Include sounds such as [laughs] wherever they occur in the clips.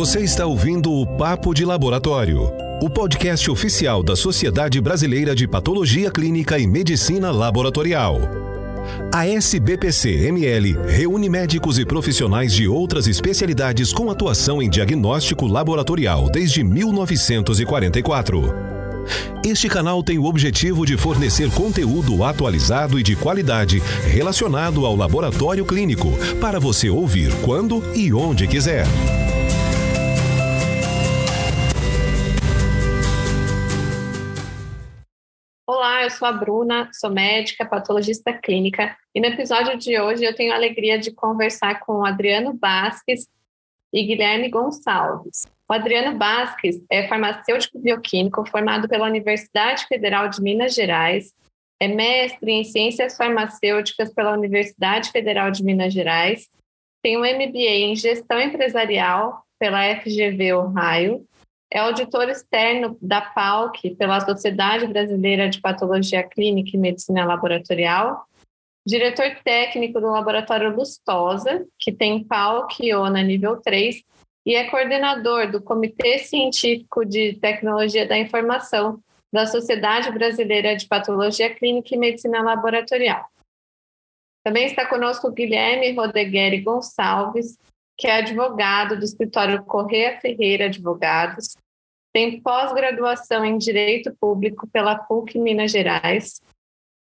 Você está ouvindo o Papo de Laboratório, o podcast oficial da Sociedade Brasileira de Patologia Clínica e Medicina Laboratorial. A SBPC-ML reúne médicos e profissionais de outras especialidades com atuação em diagnóstico laboratorial desde 1944. Este canal tem o objetivo de fornecer conteúdo atualizado e de qualidade relacionado ao laboratório clínico para você ouvir quando e onde quiser. Olá, eu sou a Bruna, sou médica, patologista clínica, e no episódio de hoje eu tenho a alegria de conversar com Adriano Basques e Guilherme Gonçalves. O Adriano Basques é farmacêutico bioquímico formado pela Universidade Federal de Minas Gerais, é mestre em Ciências Farmacêuticas pela Universidade Federal de Minas Gerais, tem um MBA em Gestão Empresarial pela FGV Ohio é auditor externo da PALC, pela Sociedade Brasileira de Patologia Clínica e Medicina Laboratorial, diretor técnico do Laboratório Lustosa, que tem PALC e ONA nível 3, e é coordenador do Comitê Científico de Tecnologia da Informação da Sociedade Brasileira de Patologia Clínica e Medicina Laboratorial. Também está conosco Guilherme Rodegueri Gonçalves, que é advogado do escritório Correia Ferreira Advogados, tem pós-graduação em Direito Público pela PUC Minas Gerais,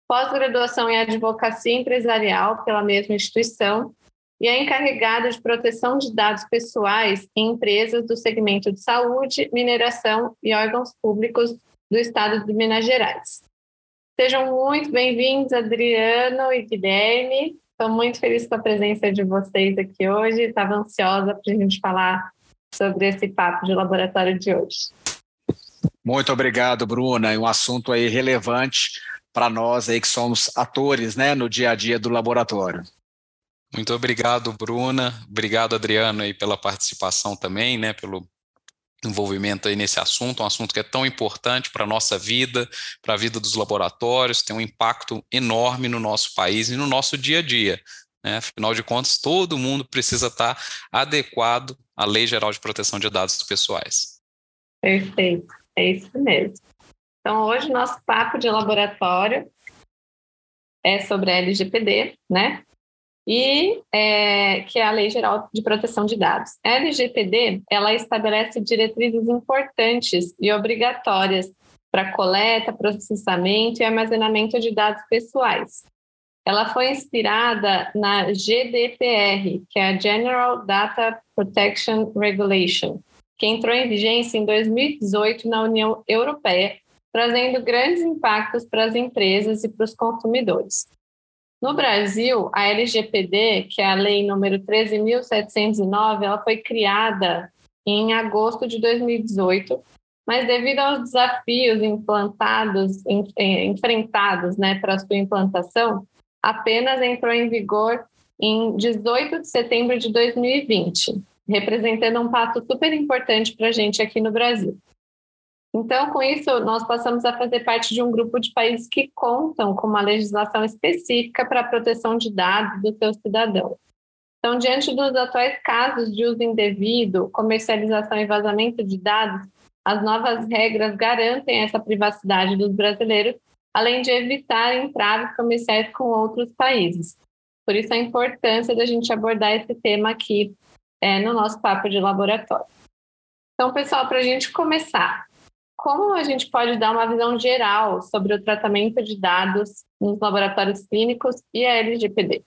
pós-graduação em Advocacia Empresarial pela mesma instituição e é encarregado de proteção de dados pessoais em empresas do segmento de saúde, mineração e órgãos públicos do estado de Minas Gerais. Sejam muito bem-vindos, Adriano e Guilherme. Estou muito feliz com a presença de vocês aqui hoje. Estava ansiosa para a gente falar sobre esse papo de laboratório de hoje. Muito obrigado, Bruna. Um assunto aí relevante para nós aí que somos atores, né, no dia a dia do laboratório. Muito obrigado, Bruna. Obrigado, Adriano, aí pela participação também, né, pelo envolvimento aí nesse assunto, um assunto que é tão importante para a nossa vida, para a vida dos laboratórios, tem um impacto enorme no nosso país e no nosso dia a dia. Né? Afinal de contas, todo mundo precisa estar adequado à Lei Geral de Proteção de Dados Pessoais. Perfeito, é isso mesmo. Então, hoje, nosso papo de laboratório é sobre a LGPD, né? E é, que é a Lei Geral de Proteção de Dados. A LGPD, ela estabelece diretrizes importantes e obrigatórias para coleta, processamento e armazenamento de dados pessoais, ela foi inspirada na GDPR, que é a General Data Protection Regulation, que entrou em vigência em 2018 na União Europeia, trazendo grandes impactos para as empresas e para os consumidores. No Brasil, a LGPD, que é a lei número 13.709, ela foi criada em agosto de 2018, mas devido aos desafios implantados, enfrentados né, para sua implantação, apenas entrou em vigor em 18 de setembro de 2020, representando um passo super importante para a gente aqui no Brasil. Então, com isso, nós passamos a fazer parte de um grupo de países que contam com uma legislação específica para a proteção de dados dos seus cidadãos. Então, diante dos atuais casos de uso indevido, comercialização e vazamento de dados, as novas regras garantem essa privacidade dos brasileiros além de evitar entraves comerciais com outros países. Por isso a importância da gente abordar esse tema aqui é, no nosso papo de laboratório. Então, pessoal, para a gente começar, como a gente pode dar uma visão geral sobre o tratamento de dados nos laboratórios clínicos e a LGPD?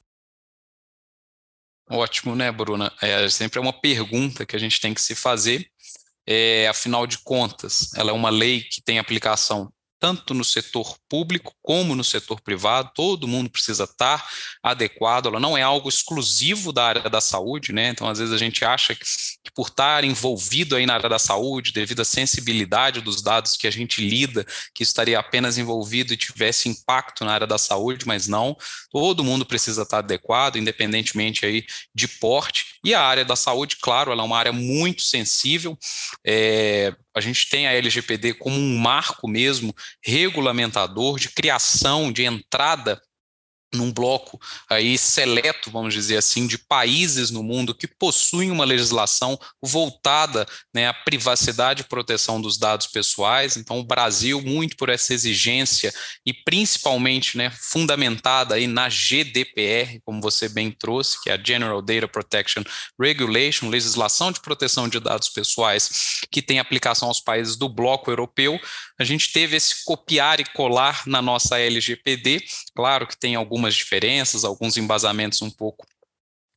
Ótimo, né, Bruna? É sempre é uma pergunta que a gente tem que se fazer. É, afinal de contas, ela é uma lei que tem aplicação tanto no setor público como no setor privado, todo mundo precisa estar adequado, ela não é algo exclusivo da área da saúde, né? Então, às vezes, a gente acha que, que por estar envolvido aí na área da saúde, devido à sensibilidade dos dados que a gente lida, que estaria apenas envolvido e tivesse impacto na área da saúde, mas não, todo mundo precisa estar adequado, independentemente aí de porte. E a área da saúde, claro, ela é uma área muito sensível, é, a gente tem a LGPD como um marco mesmo regulamentador de criação, de entrada num bloco aí seleto, vamos dizer assim, de países no mundo que possuem uma legislação voltada né, à privacidade e proteção dos dados pessoais. Então, o Brasil, muito por essa exigência e principalmente né, fundamentada aí na GDPR, como você bem trouxe, que é a General Data Protection Regulation, legislação de proteção de dados pessoais, que tem aplicação aos países do bloco europeu. A gente teve esse copiar e colar na nossa LGPD, claro que tem algumas algumas diferenças, alguns embasamentos um pouco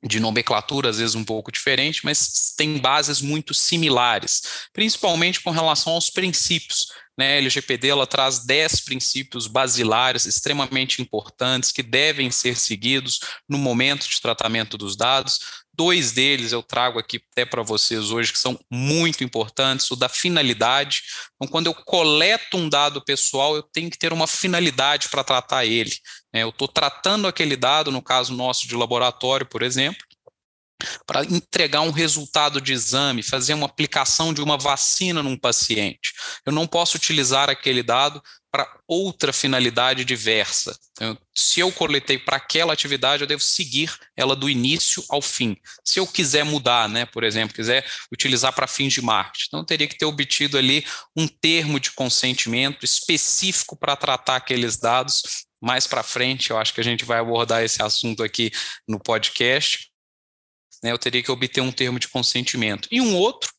de nomenclatura, às vezes um pouco diferente, mas tem bases muito similares, principalmente com relação aos princípios. Né? A LGPD ela traz 10 princípios basilares extremamente importantes que devem ser seguidos no momento de tratamento dos dados. Dois deles eu trago aqui até para vocês hoje, que são muito importantes, o da finalidade. Então, quando eu coleto um dado pessoal, eu tenho que ter uma finalidade para tratar ele. Né? Eu estou tratando aquele dado, no caso nosso de laboratório, por exemplo, para entregar um resultado de exame, fazer uma aplicação de uma vacina num paciente. Eu não posso utilizar aquele dado para outra finalidade diversa. Então, se eu coletei para aquela atividade, eu devo seguir ela do início ao fim. Se eu quiser mudar, né, por exemplo, quiser utilizar para fins de marketing, então teria que ter obtido ali um termo de consentimento específico para tratar aqueles dados. Mais para frente, eu acho que a gente vai abordar esse assunto aqui no podcast. Né, eu teria que obter um termo de consentimento. E um outro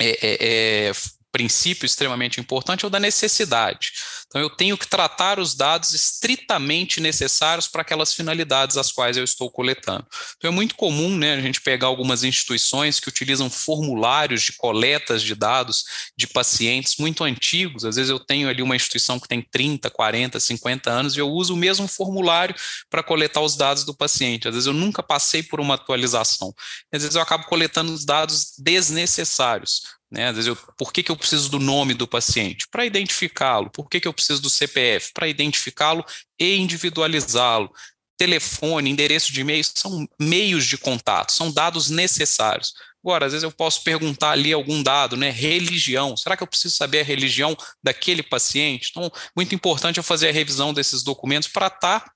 é, é, é princípio extremamente importante é o da necessidade. Então, eu tenho que tratar os dados estritamente necessários para aquelas finalidades às quais eu estou coletando. Então, é muito comum né, a gente pegar algumas instituições que utilizam formulários de coletas de dados de pacientes muito antigos. Às vezes, eu tenho ali uma instituição que tem 30, 40, 50 anos e eu uso o mesmo formulário para coletar os dados do paciente. Às vezes, eu nunca passei por uma atualização. Às vezes, eu acabo coletando os dados desnecessários. Né? Às vezes, eu, por que, que eu preciso do nome do paciente? Para identificá-lo. Por que, que eu preciso do CPF? Para identificá-lo e individualizá-lo. Telefone, endereço de e-mail são meios de contato, são dados necessários. Agora, às vezes eu posso perguntar ali algum dado, né? Religião. Será que eu preciso saber a religião daquele paciente? Então, muito importante eu fazer a revisão desses documentos para estar tá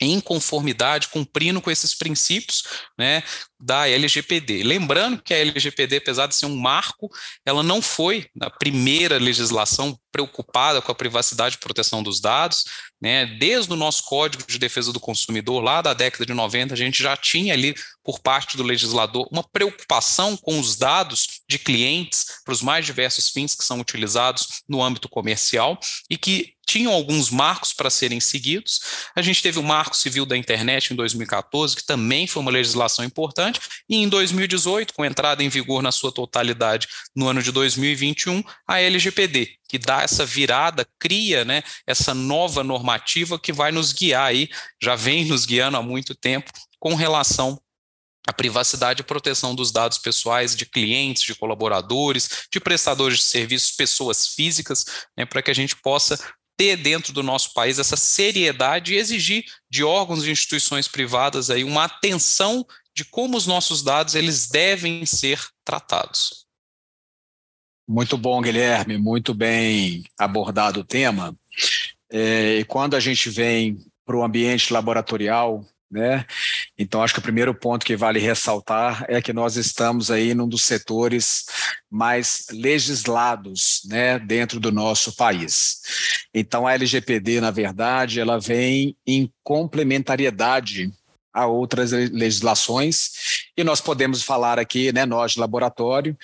em conformidade, cumprindo com esses princípios né, da LGPD. Lembrando que a LGPD, apesar de ser um marco, ela não foi a primeira legislação preocupada com a privacidade e proteção dos dados. Né? Desde o nosso Código de Defesa do Consumidor, lá da década de 90, a gente já tinha ali, por parte do legislador, uma preocupação com os dados de clientes para os mais diversos fins que são utilizados no âmbito comercial e que tinham alguns marcos para serem seguidos. A gente teve o Marco Civil da Internet em 2014, que também foi uma legislação importante, e em 2018, com entrada em vigor na sua totalidade no ano de 2021, a LGPD, que dá essa virada, cria né, essa nova normativa que vai nos guiar aí, já vem nos guiando há muito tempo, com relação à privacidade e proteção dos dados pessoais de clientes, de colaboradores, de prestadores de serviços, pessoas físicas, né, para que a gente possa ter dentro do nosso país essa seriedade e exigir de órgãos e instituições privadas aí uma atenção de como os nossos dados eles devem ser tratados. Muito bom, Guilherme, muito bem abordado o tema. É, e quando a gente vem para o ambiente laboratorial, né? Então, acho que o primeiro ponto que vale ressaltar é que nós estamos aí num dos setores mais legislados né, dentro do nosso país. Então, a LGPD, na verdade, ela vem em complementariedade a outras legislações, e nós podemos falar aqui, né, nós de laboratório,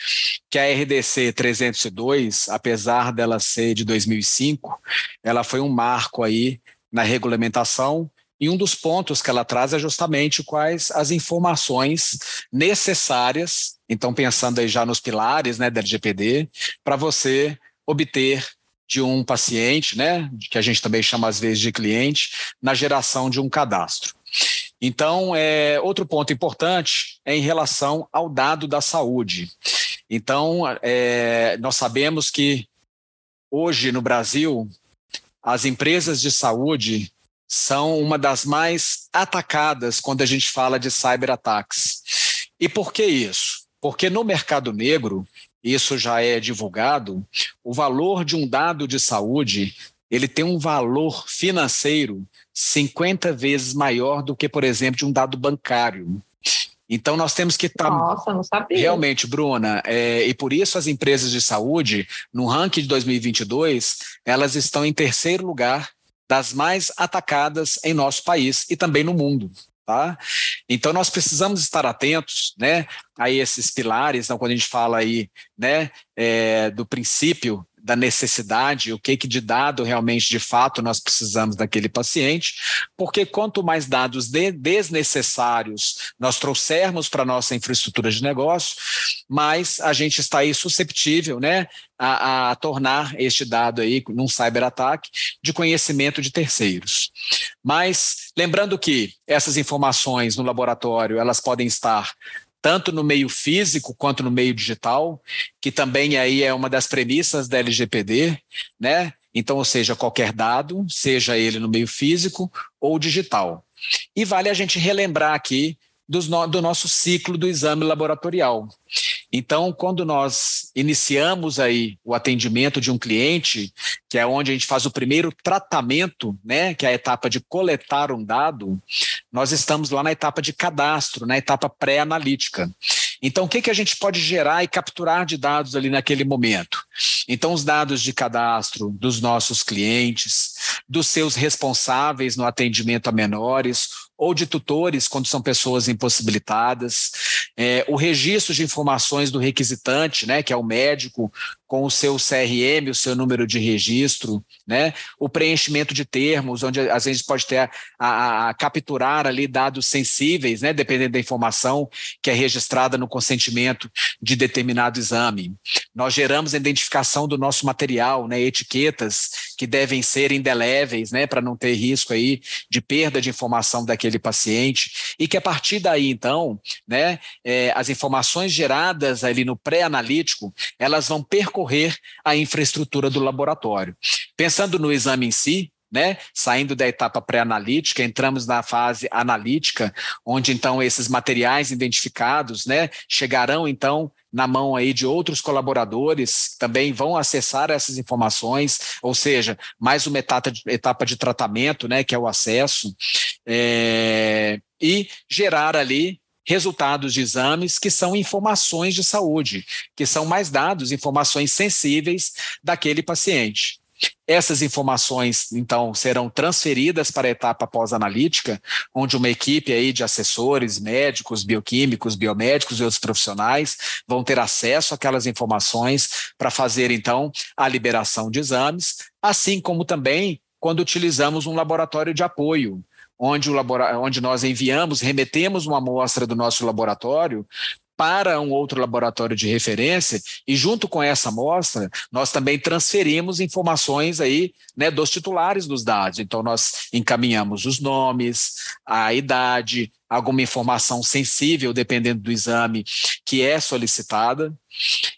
que a RDC 302, apesar dela ser de 2005, ela foi um marco aí na regulamentação e um dos pontos que ela traz é justamente quais as informações necessárias, então pensando aí já nos pilares né, da LGPD, para você obter de um paciente, né, que a gente também chama às vezes de cliente, na geração de um cadastro. Então, é, outro ponto importante é em relação ao dado da saúde. Então, é, nós sabemos que hoje no Brasil, as empresas de saúde são uma das mais atacadas quando a gente fala de cyberataques. E por que isso? Porque no mercado negro, isso já é divulgado, o valor de um dado de saúde ele tem um valor financeiro 50 vezes maior do que, por exemplo, de um dado bancário. Então, nós temos que estar. Tá Nossa, não sabia. Realmente, Bruna, é, e por isso as empresas de saúde, no ranking de 2022, elas estão em terceiro lugar das mais atacadas em nosso país e também no mundo. Tá? Então nós precisamos estar atentos, né, a esses pilares. Então, quando a gente fala aí, né, é, do princípio da necessidade, o que, que de dado realmente, de fato, nós precisamos daquele paciente, porque quanto mais dados de, desnecessários nós trouxermos para a nossa infraestrutura de negócio, mais a gente está aí susceptível né, a, a tornar este dado aí, num cyberataque, de conhecimento de terceiros. Mas lembrando que essas informações no laboratório, elas podem estar tanto no meio físico quanto no meio digital, que também aí é uma das premissas da LGPD, né? Então, ou seja, qualquer dado, seja ele no meio físico ou digital. E vale a gente relembrar aqui do, do nosso ciclo do exame laboratorial. Então, quando nós iniciamos aí o atendimento de um cliente, que é onde a gente faz o primeiro tratamento, né, que é a etapa de coletar um dado, nós estamos lá na etapa de cadastro, na etapa pré-analítica. Então, o que, que a gente pode gerar e capturar de dados ali naquele momento? Então, os dados de cadastro dos nossos clientes, dos seus responsáveis no atendimento a menores, ou de tutores, quando são pessoas impossibilitadas, é, o registro de informações do requisitante, né, que é o médico, com o seu CRM, o seu número de registro, né? O preenchimento de termos, onde às vezes pode ter a, a, a, capturar ali dados sensíveis, né? Dependendo da informação que é registrada no consentimento de determinado exame. Nós geramos a identificação do nosso material, né? Etiquetas que devem ser indeléveis, né? Para não ter risco aí de perda de informação daquele paciente e que a partir daí, então, né? É, as informações geradas ali no pré-analítico, elas vão percorrer percorrer a infraestrutura do laboratório. Pensando no exame em si, né? Saindo da etapa pré-analítica, entramos na fase analítica, onde então esses materiais identificados, né, chegarão então na mão aí de outros colaboradores, também vão acessar essas informações, ou seja, mais uma etapa de, etapa de tratamento, né, que é o acesso, é, e gerar ali resultados de exames que são informações de saúde, que são mais dados, informações sensíveis daquele paciente. Essas informações, então, serão transferidas para a etapa pós-analítica, onde uma equipe aí de assessores, médicos, bioquímicos, biomédicos e outros profissionais vão ter acesso àquelas informações para fazer, então, a liberação de exames, assim como também quando utilizamos um laboratório de apoio, onde, onde nós enviamos, remetemos uma amostra do nosso laboratório para um outro laboratório de referência e junto com essa amostra nós também transferimos informações aí né, dos titulares dos dados. Então nós encaminhamos os nomes, a idade, alguma informação sensível dependendo do exame que é solicitada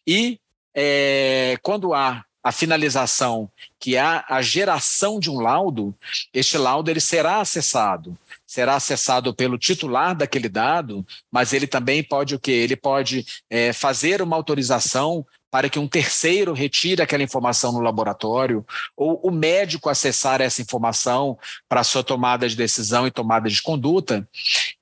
e é, quando há a finalização, que é a geração de um laudo, este laudo ele será acessado. Será acessado pelo titular daquele dado, mas ele também pode o quê? Ele pode é, fazer uma autorização para que um terceiro retire aquela informação no laboratório, ou o médico acessar essa informação para sua tomada de decisão e tomada de conduta.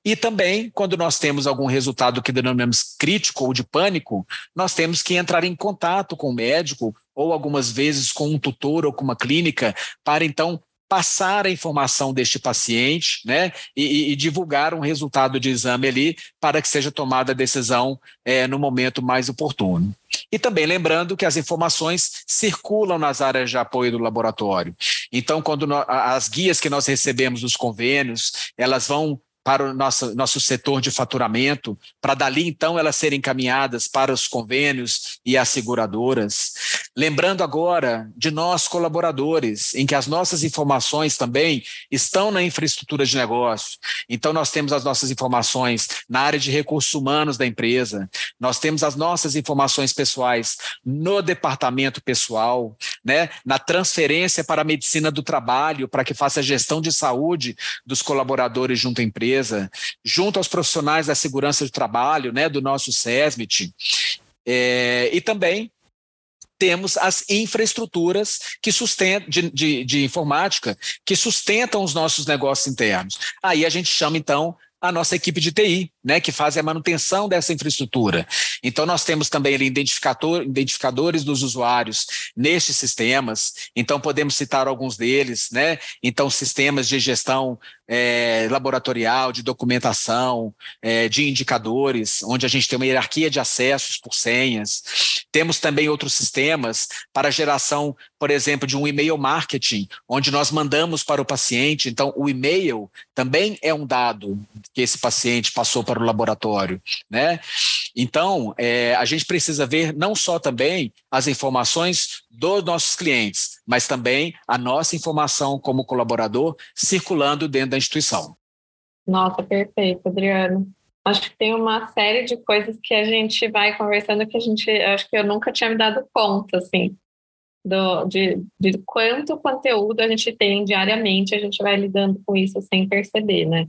E também, quando nós temos algum resultado que denominamos crítico ou de pânico, nós temos que entrar em contato com o médico ou algumas vezes com um tutor ou com uma clínica, para então passar a informação deste paciente, né, e, e, divulgar um resultado de exame ali para que seja tomada a decisão é, no momento mais oportuno. E também lembrando que as informações circulam nas áreas de apoio do laboratório. Então, quando nós, as guias que nós recebemos dos convênios, elas vão para o nosso, nosso setor de faturamento, para dali então elas serem encaminhadas para os convênios e as seguradoras. Lembrando agora de nós colaboradores, em que as nossas informações também estão na infraestrutura de negócio. Então nós temos as nossas informações na área de recursos humanos da empresa, nós temos as nossas informações pessoais no departamento pessoal, né, na transferência para a medicina do trabalho, para que faça a gestão de saúde dos colaboradores junto à empresa empresa, junto aos profissionais da segurança de trabalho, né, do nosso SESMIT, é, e também temos as infraestruturas que sustentam de, de, de informática que sustentam os nossos negócios internos. Aí a gente chama então a nossa equipe de TI, né, que faz a manutenção dessa infraestrutura. Então, nós temos também ali identificador, identificadores dos usuários nestes sistemas, então podemos citar alguns deles, né? Então, sistemas de gestão é, laboratorial, de documentação, é, de indicadores, onde a gente tem uma hierarquia de acessos por senhas. Temos também outros sistemas para geração, por exemplo, de um e-mail marketing, onde nós mandamos para o paciente. Então, o e-mail também é um dado que esse paciente passou para o laboratório, né? Então, é, a gente precisa ver não só também as informações dos nossos clientes, mas também a nossa informação como colaborador circulando dentro da instituição. Nossa, perfeito, Adriano. Acho que tem uma série de coisas que a gente vai conversando que a gente, acho que eu nunca tinha me dado conta, assim, do, de, de quanto conteúdo a gente tem diariamente, a gente vai lidando com isso sem perceber, né?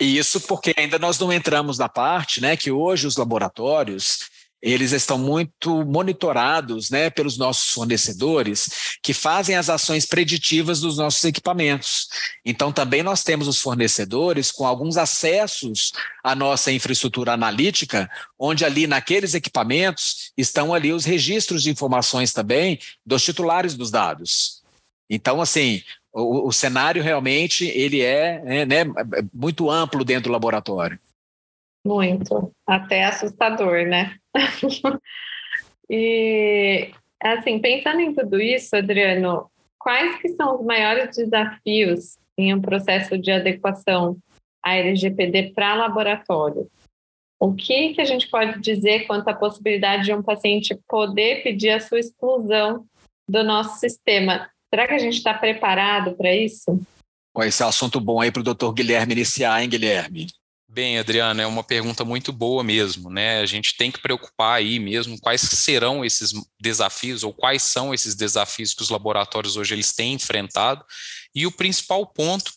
Isso porque ainda nós não entramos na parte, né, que hoje os laboratórios eles estão muito monitorados né, pelos nossos fornecedores, que fazem as ações preditivas dos nossos equipamentos. Então, também nós temos os fornecedores com alguns acessos à nossa infraestrutura analítica, onde ali naqueles equipamentos estão ali os registros de informações também dos titulares dos dados. Então, assim, o, o cenário realmente ele é, é né, muito amplo dentro do laboratório. Muito, até assustador, né? [laughs] e assim, pensando em tudo isso, Adriano, quais que são os maiores desafios em um processo de adequação à LGPD para laboratório? O que, que a gente pode dizer quanto à possibilidade de um paciente poder pedir a sua exclusão do nosso sistema? Será que a gente está preparado para isso? Esse é um assunto bom aí para o doutor Guilherme iniciar, hein, Guilherme? Bem, Adriana, é uma pergunta muito boa mesmo, né? A gente tem que preocupar aí mesmo quais serão esses desafios ou quais são esses desafios que os laboratórios hoje eles têm enfrentado. E o principal ponto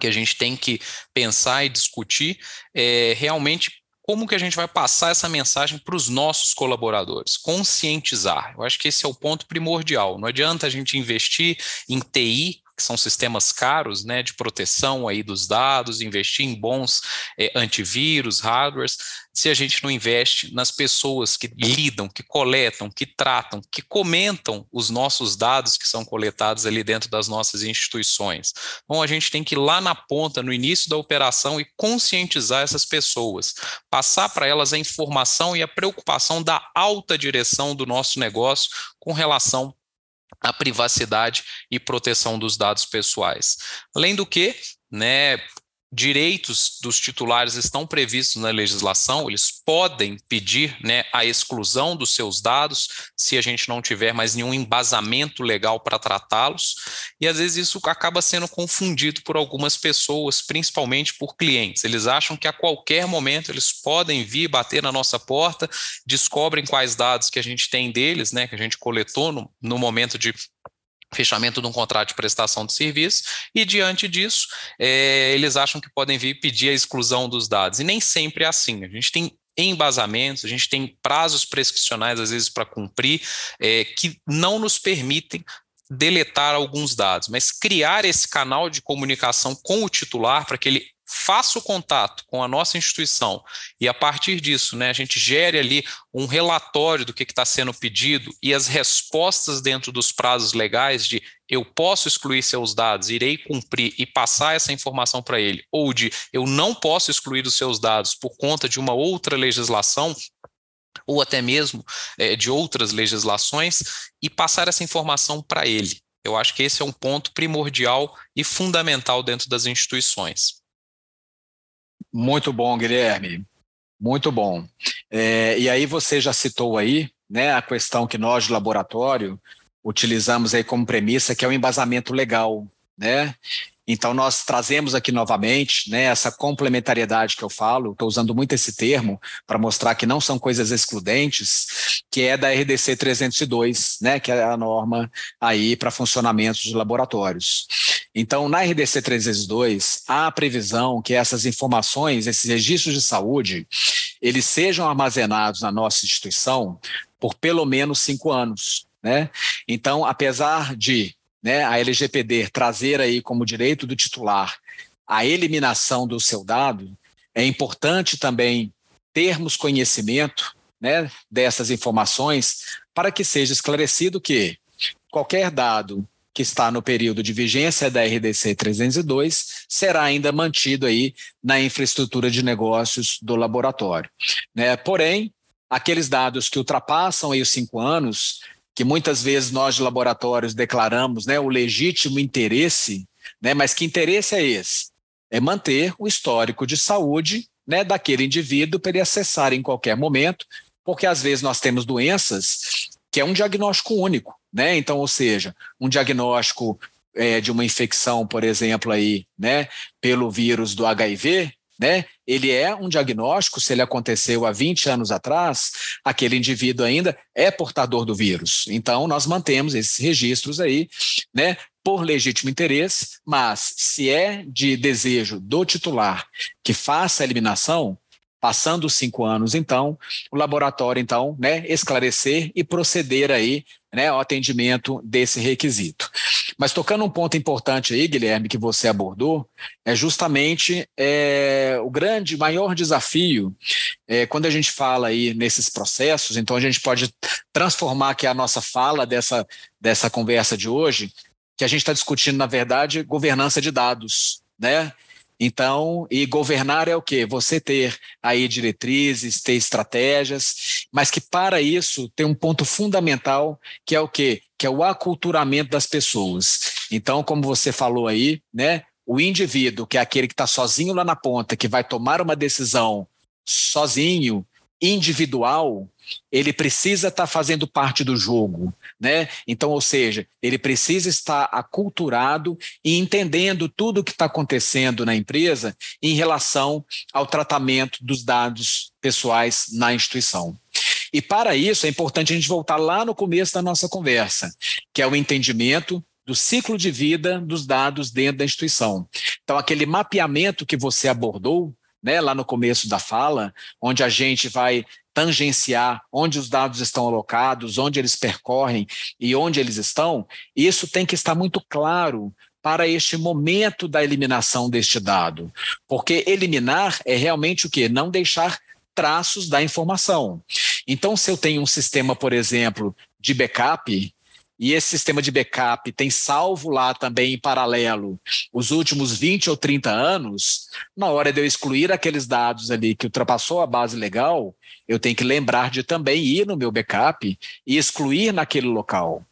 que a gente tem que pensar e discutir é realmente como que a gente vai passar essa mensagem para os nossos colaboradores? Conscientizar. Eu acho que esse é o ponto primordial. Não adianta a gente investir em TI que são sistemas caros né, de proteção aí dos dados, investir em bons é, antivírus, hardwares, se a gente não investe nas pessoas que lidam, que coletam, que tratam, que comentam os nossos dados que são coletados ali dentro das nossas instituições. Então, a gente tem que ir lá na ponta, no início da operação, e conscientizar essas pessoas, passar para elas a informação e a preocupação da alta direção do nosso negócio com relação a privacidade e proteção dos dados pessoais. Além do que, né, direitos dos titulares estão previstos na legislação, eles podem pedir né, a exclusão dos seus dados se a gente não tiver mais nenhum embasamento legal para tratá-los, e às vezes isso acaba sendo confundido por algumas pessoas, principalmente por clientes. Eles acham que a qualquer momento eles podem vir bater na nossa porta, descobrem quais dados que a gente tem deles, né, que a gente coletou no, no momento de fechamento de um contrato de prestação de serviço, e diante disso, é, eles acham que podem vir pedir a exclusão dos dados. E nem sempre é assim. A gente tem embasamentos, a gente tem prazos prescricionais, às vezes, para cumprir, é, que não nos permitem deletar alguns dados, mas criar esse canal de comunicação com o titular para que ele faça o contato com a nossa instituição e a partir disso, né, a gente gere ali um relatório do que está sendo pedido e as respostas dentro dos prazos legais de eu posso excluir seus dados, irei cumprir e passar essa informação para ele, ou de eu não posso excluir os seus dados por conta de uma outra legislação, ou até mesmo é, de outras legislações, e passar essa informação para ele. Eu acho que esse é um ponto primordial e fundamental dentro das instituições. Muito bom, Guilherme. Muito bom. É, e aí você já citou aí, né, a questão que nós de laboratório utilizamos aí como premissa, que é o embasamento legal, né? Então, nós trazemos aqui novamente né, essa complementariedade que eu falo, estou usando muito esse termo para mostrar que não são coisas excludentes, que é da RDC 302, né, que é a norma aí para funcionamento de laboratórios. Então, na RDC 302, há a previsão que essas informações, esses registros de saúde, eles sejam armazenados na nossa instituição por pelo menos cinco anos. Né? Então, apesar de né, a LGPD trazer aí como direito do titular a eliminação do seu dado, é importante também termos conhecimento né, dessas informações para que seja esclarecido que qualquer dado que está no período de vigência da RDC 302 será ainda mantido aí na infraestrutura de negócios do laboratório. Né? Porém, aqueles dados que ultrapassam aí os cinco anos, que muitas vezes nós de laboratórios declaramos né, o legítimo interesse, né, mas que interesse é esse? É manter o histórico de saúde né, daquele indivíduo para ele acessar em qualquer momento, porque às vezes nós temos doenças que é um diagnóstico único, né? Então, ou seja, um diagnóstico é, de uma infecção, por exemplo, aí, né, pelo vírus do HIV, né? Ele é um diagnóstico, se ele aconteceu há 20 anos atrás, aquele indivíduo ainda é portador do vírus. Então, nós mantemos esses registros aí, né? Por legítimo interesse, mas se é de desejo do titular que faça a eliminação, Passando os cinco anos, então, o laboratório, então, né, esclarecer e proceder aí né, ao atendimento desse requisito. Mas tocando um ponto importante aí, Guilherme, que você abordou, é justamente é, o grande, maior desafio é, quando a gente fala aí nesses processos, então a gente pode transformar aqui a nossa fala dessa, dessa conversa de hoje, que a gente está discutindo, na verdade, governança de dados, né? Então, e governar é o quê? Você ter aí diretrizes, ter estratégias, mas que para isso tem um ponto fundamental, que é o quê? Que é o aculturamento das pessoas. Então, como você falou aí, né? O indivíduo, que é aquele que está sozinho lá na ponta, que vai tomar uma decisão sozinho, individual, ele precisa estar tá fazendo parte do jogo, né? Então, ou seja, ele precisa estar aculturado e entendendo tudo o que está acontecendo na empresa em relação ao tratamento dos dados pessoais na instituição. E para isso é importante a gente voltar lá no começo da nossa conversa, que é o entendimento do ciclo de vida dos dados dentro da instituição. Então, aquele mapeamento que você abordou, né, lá no começo da fala, onde a gente vai tangenciar onde os dados estão alocados, onde eles percorrem e onde eles estão, isso tem que estar muito claro para este momento da eliminação deste dado. Porque eliminar é realmente o quê? Não deixar traços da informação. Então, se eu tenho um sistema, por exemplo, de backup, e esse sistema de backup tem salvo lá também em paralelo os últimos 20 ou 30 anos, na hora de eu excluir aqueles dados ali que ultrapassou a base legal, eu tenho que lembrar de também ir no meu backup e excluir naquele local.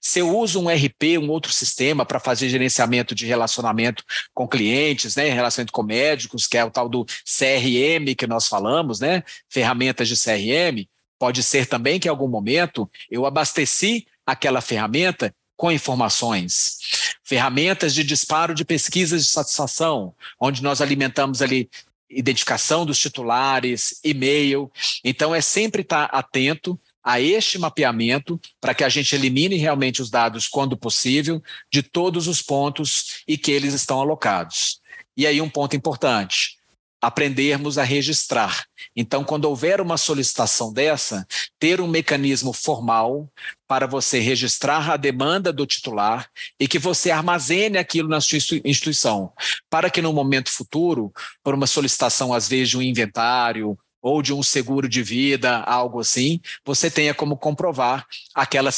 Se eu uso um RP, um outro sistema para fazer gerenciamento de relacionamento com clientes, né, relacionamento com médicos, que é o tal do CRM que nós falamos, né, ferramentas de CRM, pode ser também que em algum momento eu abasteci aquela ferramenta com informações. Ferramentas de disparo de pesquisas de satisfação, onde nós alimentamos ali identificação dos titulares, e-mail. Então, é sempre estar atento a este mapeamento para que a gente elimine realmente os dados quando possível de todos os pontos e que eles estão alocados. E aí, um ponto importante: aprendermos a registrar. Então, quando houver uma solicitação dessa, ter um mecanismo formal para você registrar a demanda do titular e que você armazene aquilo na sua instituição, para que no momento futuro, por uma solicitação às vezes de um inventário ou de um seguro de vida, algo assim, você tenha como comprovar aquela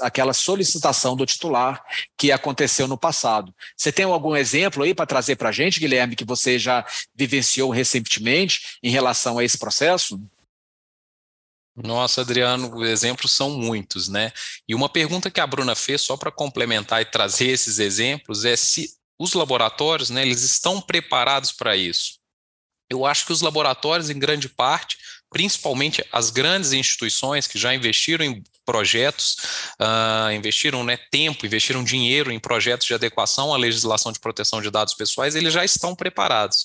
aquela solicitação do titular que aconteceu no passado. Você tem algum exemplo aí para trazer para a gente, Guilherme, que você já vivenciou recentemente em relação a esse processo? Nossa, Adriano, exemplos são muitos, né? E uma pergunta que a Bruna fez, só para complementar e trazer esses exemplos, é se os laboratórios, né, eles estão preparados para isso. Eu acho que os laboratórios, em grande parte, principalmente as grandes instituições que já investiram em projetos, uh, investiram né, tempo, investiram dinheiro em projetos de adequação à legislação de proteção de dados pessoais, eles já estão preparados.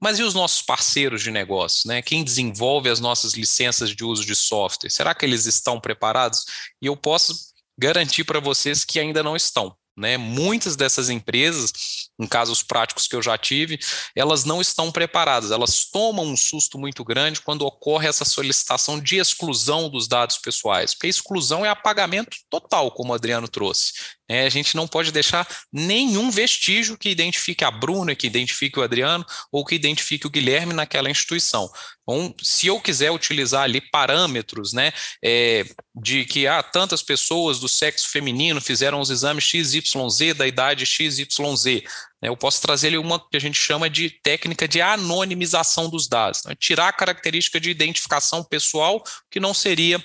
Mas e os nossos parceiros de negócio? Né? Quem desenvolve as nossas licenças de uso de software? Será que eles estão preparados? E eu posso garantir para vocês que ainda não estão. Né? Muitas dessas empresas em casos práticos que eu já tive, elas não estão preparadas, elas tomam um susto muito grande quando ocorre essa solicitação de exclusão dos dados pessoais, porque exclusão é apagamento total, como o Adriano trouxe. É, a gente não pode deixar nenhum vestígio que identifique a Bruna, que identifique o Adriano ou que identifique o Guilherme naquela instituição. Então, se eu quiser utilizar ali parâmetros, né, é, de que ah, tantas pessoas do sexo feminino fizeram os exames XYZ da idade XYZ, né, eu posso trazer ali uma que a gente chama de técnica de anonimização dos dados, né, tirar a característica de identificação pessoal que não seria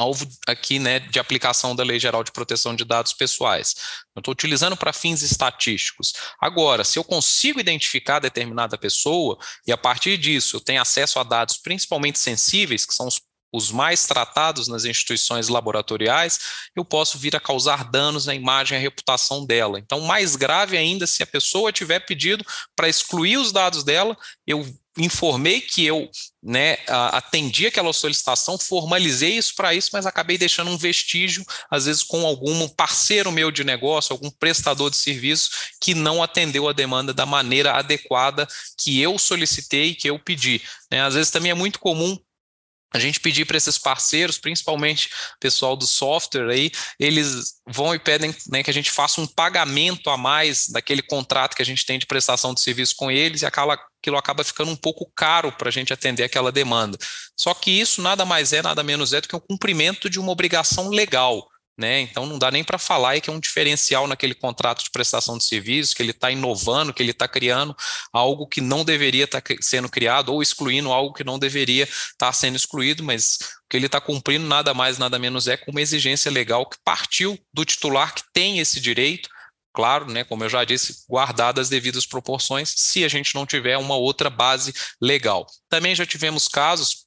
alvo aqui né, de aplicação da Lei Geral de Proteção de Dados Pessoais. Eu estou utilizando para fins estatísticos. Agora, se eu consigo identificar determinada pessoa e a partir disso eu tenho acesso a dados principalmente sensíveis, que são os os mais tratados nas instituições laboratoriais, eu posso vir a causar danos à imagem e à reputação dela. Então, mais grave ainda, se a pessoa tiver pedido para excluir os dados dela, eu informei que eu né, atendi aquela solicitação, formalizei isso para isso, mas acabei deixando um vestígio, às vezes com algum parceiro meu de negócio, algum prestador de serviço que não atendeu a demanda da maneira adequada que eu solicitei, que eu pedi. Né? Às vezes também é muito comum a gente pedir para esses parceiros, principalmente pessoal do software aí, eles vão e pedem né, que a gente faça um pagamento a mais daquele contrato que a gente tem de prestação de serviço com eles e aquela, aquilo acaba ficando um pouco caro para a gente atender aquela demanda. Só que isso nada mais é, nada menos é do que o cumprimento de uma obrigação legal. Né? Então não dá nem para falar que é um diferencial naquele contrato de prestação de serviços, que ele está inovando, que ele está criando algo que não deveria estar tá sendo criado ou excluindo algo que não deveria estar tá sendo excluído, mas o que ele está cumprindo nada mais, nada menos é com uma exigência legal que partiu do titular que tem esse direito, claro, né, como eu já disse, guardadas as devidas proporções, se a gente não tiver uma outra base legal. Também já tivemos casos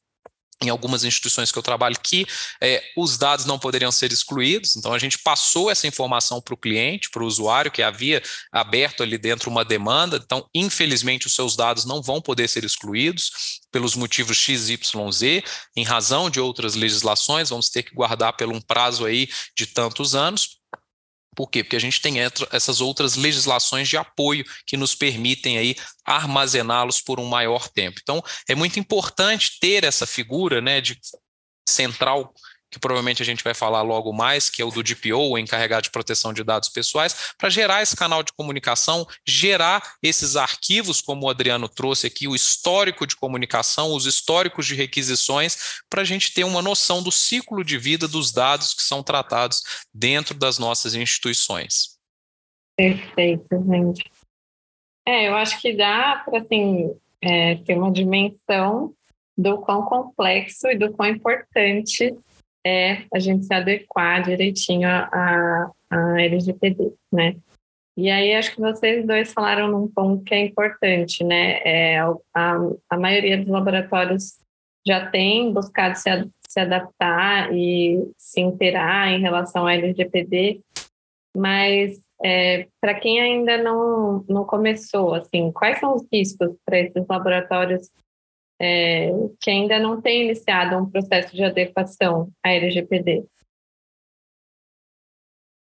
em algumas instituições que eu trabalho que é, os dados não poderiam ser excluídos, então a gente passou essa informação para o cliente, para o usuário que havia aberto ali dentro uma demanda, então infelizmente os seus dados não vão poder ser excluídos pelos motivos XYZ, em razão de outras legislações, vamos ter que guardar pelo um prazo aí de tantos anos, por quê? Porque a gente tem essas outras legislações de apoio que nos permitem aí armazená-los por um maior tempo. Então, é muito importante ter essa figura né, de central que provavelmente a gente vai falar logo mais, que é o do DPO, o encarregado de proteção de dados pessoais, para gerar esse canal de comunicação, gerar esses arquivos, como o Adriano trouxe aqui, o histórico de comunicação, os históricos de requisições, para a gente ter uma noção do ciclo de vida dos dados que são tratados dentro das nossas instituições. Perfeito, gente. É, eu acho que dá para assim, é, ter uma dimensão do quão complexo e do quão importante é a gente se adequar direitinho à, LGPD, né? E aí acho que vocês dois falaram num ponto que é importante, né? É, a, a maioria dos laboratórios já tem buscado se, se adaptar e se inteirar em relação à LGPD, mas é, para quem ainda não, não começou, assim, quais são os riscos para esses laboratórios é, que ainda não tem iniciado um processo de adequação à LGPD?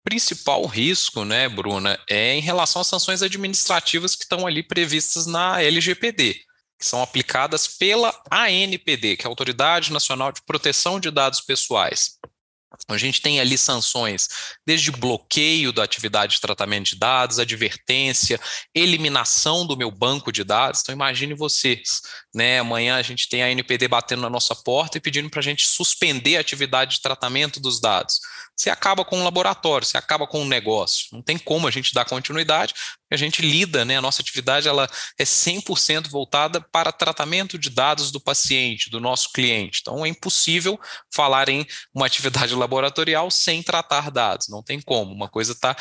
O principal risco, né, Bruna, é em relação às sanções administrativas que estão ali previstas na LGPD, que são aplicadas pela ANPD, que é a Autoridade Nacional de Proteção de Dados Pessoais. A gente tem ali sanções, desde bloqueio da atividade de tratamento de dados, advertência, eliminação do meu banco de dados. Então, imagine vocês, né? Amanhã a gente tem a NPD batendo na nossa porta e pedindo para a gente suspender a atividade de tratamento dos dados. Você acaba com um laboratório, você acaba com um negócio. Não tem como a gente dar continuidade, a gente lida, né? A nossa atividade ela é 100% voltada para tratamento de dados do paciente, do nosso cliente. Então é impossível falar em uma atividade [laughs] laboratorial sem tratar dados, não tem como. Uma coisa está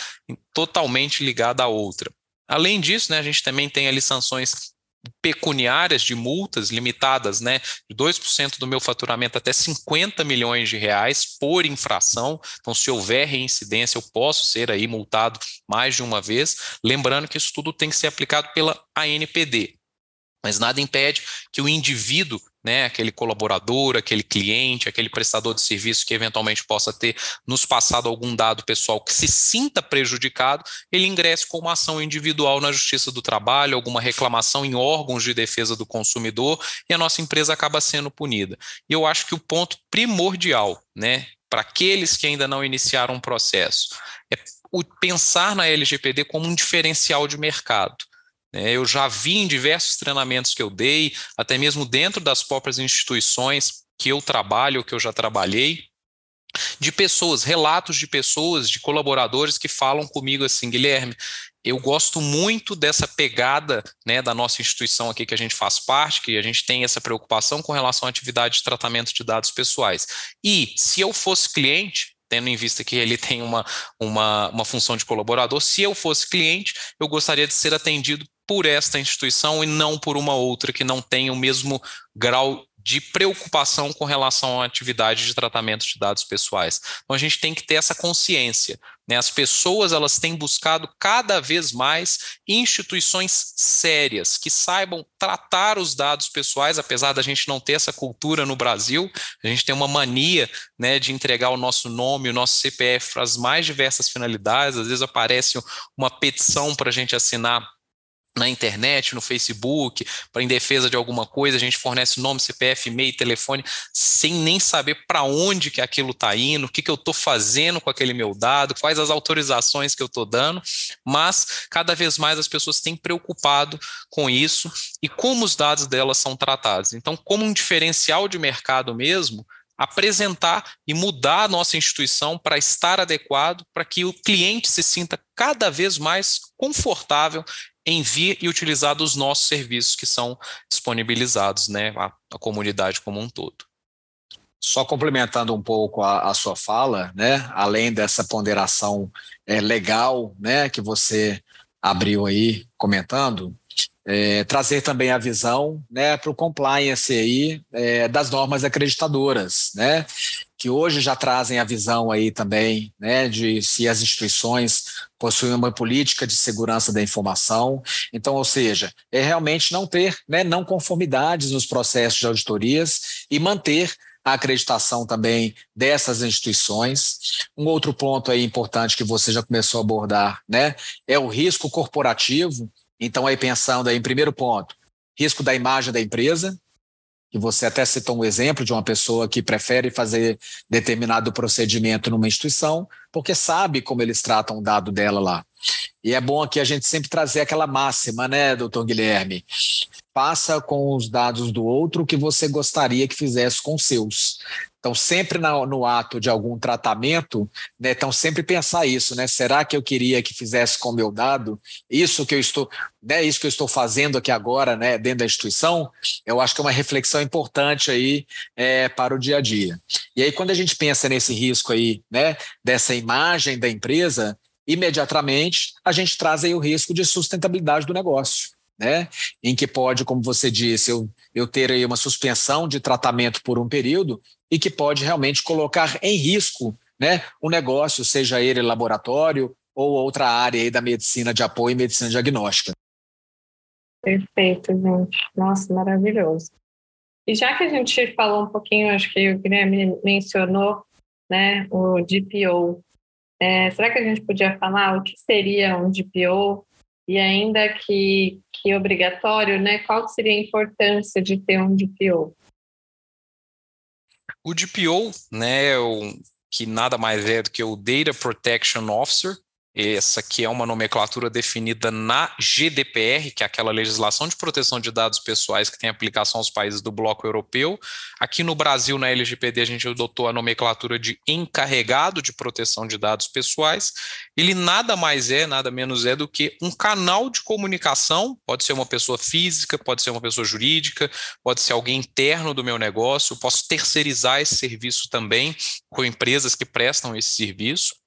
totalmente ligada à outra. Além disso, né, a gente também tem ali sanções pecuniárias de multas limitadas, né, de 2% do meu faturamento até 50 milhões de reais por infração. Então, se houver reincidência, eu posso ser aí multado mais de uma vez. Lembrando que isso tudo tem que ser aplicado pela ANPD. Mas nada impede que o indivíduo, né, aquele colaborador, aquele cliente, aquele prestador de serviço que eventualmente possa ter nos passado algum dado pessoal que se sinta prejudicado, ele ingresse com uma ação individual na Justiça do Trabalho, alguma reclamação em órgãos de defesa do consumidor e a nossa empresa acaba sendo punida. E eu acho que o ponto primordial, né, para aqueles que ainda não iniciaram um processo, é pensar na LGPD como um diferencial de mercado. Né? Eu já vi em diversos treinamentos que eu dei, até mesmo dentro das próprias instituições que eu trabalho, que eu já trabalhei, de pessoas, relatos de pessoas, de colaboradores que falam comigo assim, Guilherme, eu gosto muito dessa pegada né, da nossa instituição aqui que a gente faz parte, que a gente tem essa preocupação com relação à atividade de tratamento de dados pessoais. E se eu fosse cliente, tendo em vista que ele tem uma, uma, uma função de colaborador, se eu fosse cliente, eu gostaria de ser atendido por esta instituição e não por uma outra que não tenha o mesmo grau de preocupação com relação à atividade de tratamento de dados pessoais. Então a gente tem que ter essa consciência. Né? As pessoas elas têm buscado cada vez mais instituições sérias que saibam tratar os dados pessoais, apesar da gente não ter essa cultura no Brasil. A gente tem uma mania né, de entregar o nosso nome, o nosso CPF para as mais diversas finalidades. Às vezes aparece uma petição para a gente assinar na internet, no Facebook, para em defesa de alguma coisa, a gente fornece nome, CPF, e-mail, telefone, sem nem saber para onde que aquilo está indo, o que, que eu estou fazendo com aquele meu dado, quais as autorizações que eu estou dando, mas cada vez mais as pessoas têm preocupado com isso e como os dados delas são tratados. Então, como um diferencial de mercado mesmo, apresentar e mudar a nossa instituição para estar adequado, para que o cliente se sinta cada vez mais confortável em vir e utilizar dos nossos serviços que são disponibilizados né, à, à comunidade como um todo. Só complementando um pouco a, a, sua fala, né, além dessa ponderação é, legal né, que você abriu aí comentando, é, trazer também a visão né, para o compliance aí, é, das normas acreditadoras, né, que hoje já trazem a visão aí também né, de se as instituições possuem uma política de segurança da informação. Então, ou seja, é realmente não ter né, não conformidades nos processos de auditorias e manter a acreditação também dessas instituições. Um outro ponto aí importante que você já começou a abordar, né, é o risco corporativo, então, aí pensando aí em primeiro ponto, risco da imagem da empresa, que você até citou um exemplo de uma pessoa que prefere fazer determinado procedimento numa instituição, porque sabe como eles tratam o dado dela lá. E é bom aqui a gente sempre trazer aquela máxima, né, doutor Guilherme? Faça com os dados do outro o que você gostaria que fizesse com os seus. Então, sempre na, no ato de algum tratamento, né, então sempre pensar isso, né? Será que eu queria que fizesse com o meu dado isso que eu estou, né, isso que eu estou fazendo aqui agora, né, dentro da instituição? Eu acho que é uma reflexão importante aí é, para o dia a dia. E aí, quando a gente pensa nesse risco aí, né, dessa imagem da empresa, imediatamente a gente traz aí o risco de sustentabilidade do negócio né? Em que pode, como você disse, eu, eu ter aí uma suspensão de tratamento por um período e que pode realmente colocar em risco, né, o negócio, seja ele laboratório ou outra área da medicina de apoio e medicina diagnóstica. Perfeito, gente. Nossa, maravilhoso. E já que a gente falou um pouquinho, acho que o Guilherme mencionou, né, o DPO, é, será que a gente podia falar o que seria um DPO e ainda que, que obrigatório, né? Qual seria a importância de ter um DPO? O DPO, né, o, que nada mais é do que o Data Protection Officer, essa que é uma nomenclatura definida na GDPR, que é aquela legislação de proteção de dados pessoais que tem aplicação aos países do bloco europeu. Aqui no Brasil, na LGPD, a gente adotou a nomenclatura de encarregado de proteção de dados pessoais. Ele nada mais é, nada menos é do que um canal de comunicação, pode ser uma pessoa física, pode ser uma pessoa jurídica, pode ser alguém interno do meu negócio, posso terceirizar esse serviço também com empresas que prestam esse serviço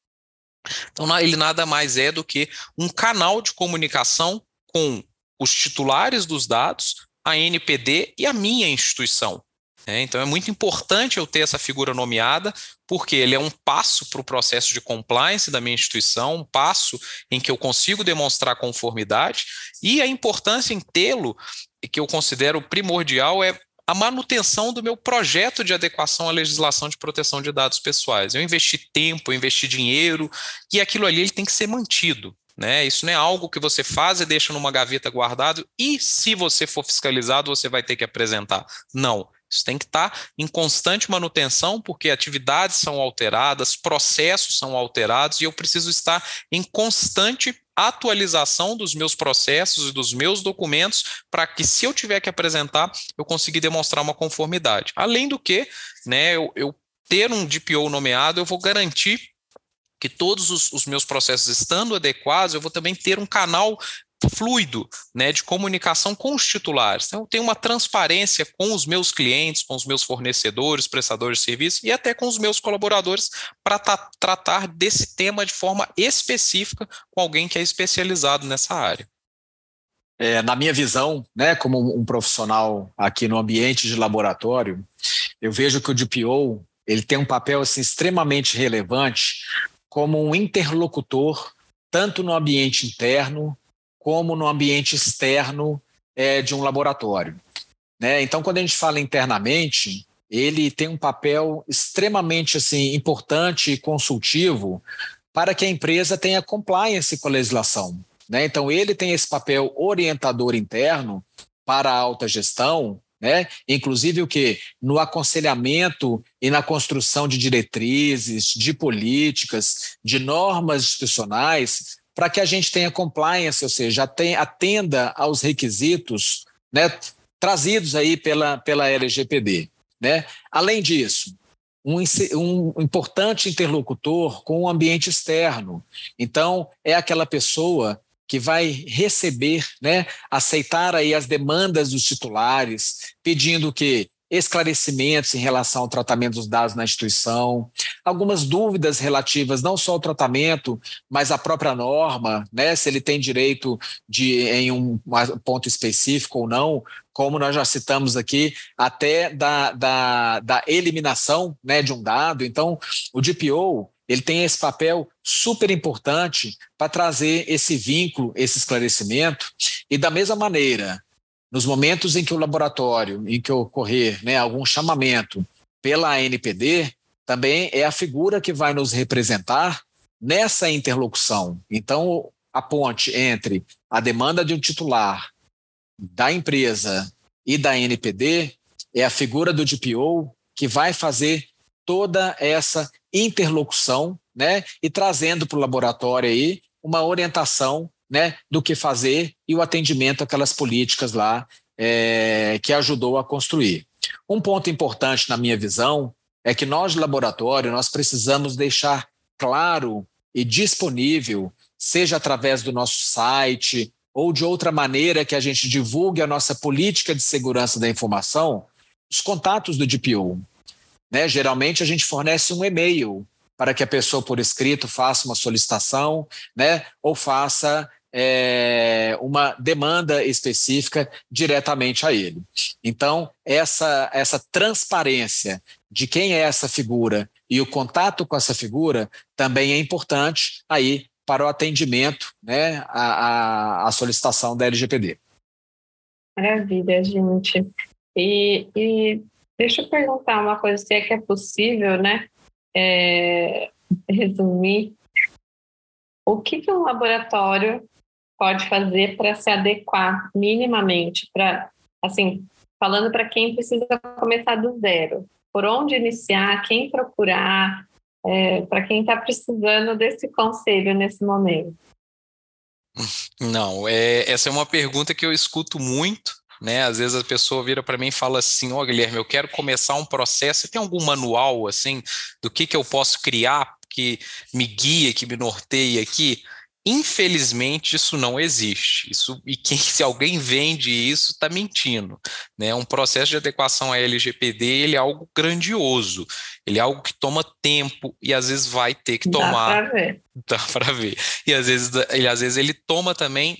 então, ele nada mais é do que um canal de comunicação com os titulares dos dados, a NPD e a minha instituição. É, então é muito importante eu ter essa figura nomeada, porque ele é um passo para o processo de compliance da minha instituição, um passo em que eu consigo demonstrar conformidade, e a importância em tê-lo, que eu considero primordial, é a manutenção do meu projeto de adequação à legislação de proteção de dados pessoais. Eu investi tempo, eu investi dinheiro, e aquilo ali ele tem que ser mantido. Né? Isso não é algo que você faz e deixa numa gaveta guardado, e se você for fiscalizado, você vai ter que apresentar. Não. Isso tem que estar em constante manutenção, porque atividades são alteradas, processos são alterados, e eu preciso estar em constante atualização dos meus processos e dos meus documentos, para que, se eu tiver que apresentar, eu consiga demonstrar uma conformidade. Além do que, né, eu, eu ter um DPO nomeado, eu vou garantir que todos os, os, meus processos estando adequados, eu vou também ter um canal fluido né, de comunicação com os titulares. Então, eu tenho uma transparência com os meus clientes, com os meus fornecedores, prestadores de serviço e até com os meus colaboradores para tratar desse tema de forma específica com alguém que é especializado nessa área. É, na minha visão, né, como um profissional aqui no ambiente de laboratório, eu vejo que o DPO ele tem um papel assim, extremamente relevante como um interlocutor tanto no ambiente interno como no ambiente externo é, de um laboratório. Né? Então, quando a gente fala internamente, ele tem um papel extremamente assim importante e consultivo para que a empresa tenha compliance com a legislação. Né? Então, ele tem esse papel orientador interno para a alta gestão, né? inclusive o que? No aconselhamento e na construção de diretrizes, de políticas, de normas institucionais para que a gente tenha compliance, ou seja, atenda aos requisitos né, trazidos aí pela, pela LGPD. Né? Além disso, um, um, importante interlocutor com o ambiente externo. Então, é aquela pessoa que vai receber, né, aceitar aí as demandas dos titulares, pedindo que esclarecimentos em relação ao tratamento dos dados na instituição, algumas dúvidas relativas não só ao tratamento, mas à própria norma, né, se ele tem direito de em um ponto específico ou não, como nós já citamos aqui, até da, da, da eliminação né, de um dado. Então, o DPO ele tem esse papel super importante para trazer esse vínculo, esse esclarecimento, e da mesma maneira, nos momentos em que o laboratório, em que ocorrer né, algum chamamento pela ANPD, também é a figura que vai nos representar nessa interlocução. Então, a ponte entre a demanda de um titular da empresa e da NPD é a figura do DPO que vai fazer toda essa interlocução, né, e trazendo para o laboratório aí uma orientação né, do que fazer e o atendimento àquelas políticas lá é, que ajudou a construir. Um ponto importante na minha visão é que nós, laboratório, nós precisamos deixar claro e disponível, seja através do nosso site ou de outra maneira que a gente divulgue a nossa política de segurança da informação, os contatos do DPO. Né? Geralmente a gente fornece um e-mail para que a pessoa por escrito faça uma solicitação, né, ou faça é, uma demanda específica diretamente a ele. Então, essa, essa transparência de quem é essa figura e o contato com essa figura também é importante aí para o atendimento, né, a, a, a solicitação da LGPD. Maravilha, gente. E, e, deixa eu perguntar uma coisa, se é que é possível, né, é, resumir o que, que um laboratório pode fazer para se adequar minimamente para, assim, falando para quem precisa começar do zero, por onde iniciar, quem procurar, é, para quem está precisando desse conselho nesse momento? Não, é, essa é uma pergunta que eu escuto muito, né? Às vezes a pessoa vira para mim e fala assim: Ó, oh, Guilherme, eu quero começar um processo. Tem algum manual assim do que, que eu posso criar que me guia, que me norteia aqui? Infelizmente, isso não existe. Isso, e quem, se alguém vende isso, está mentindo. Né? Um processo de adequação à LGPD ele é algo grandioso. Ele é algo que toma tempo e às vezes vai ter que tomar. [laughs] Dá para ver. Dá para ver. E às vezes ele, às vezes ele toma também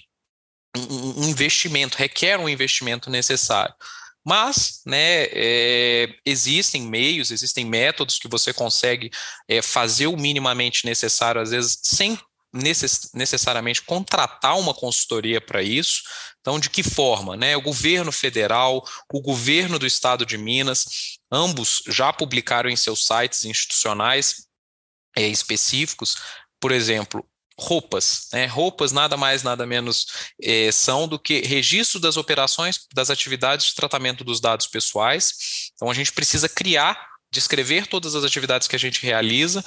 um, investimento, requer um investimento necessário. Mas, né, é, existem meios, existem métodos que você consegue é, fazer o minimamente necessário, às vezes, sem necess necessariamente contratar uma consultoria para isso. Então, de que forma? Né? O governo federal, o governo do estado de Minas, ambos já publicaram em seus sites institucionais é, específicos, por exemplo, roupas. Né? Roupas nada mais, nada menos é, são do que registro das operações, das atividades de tratamento dos dados pessoais. Então a gente precisa criar, descrever todas as atividades que a gente realiza,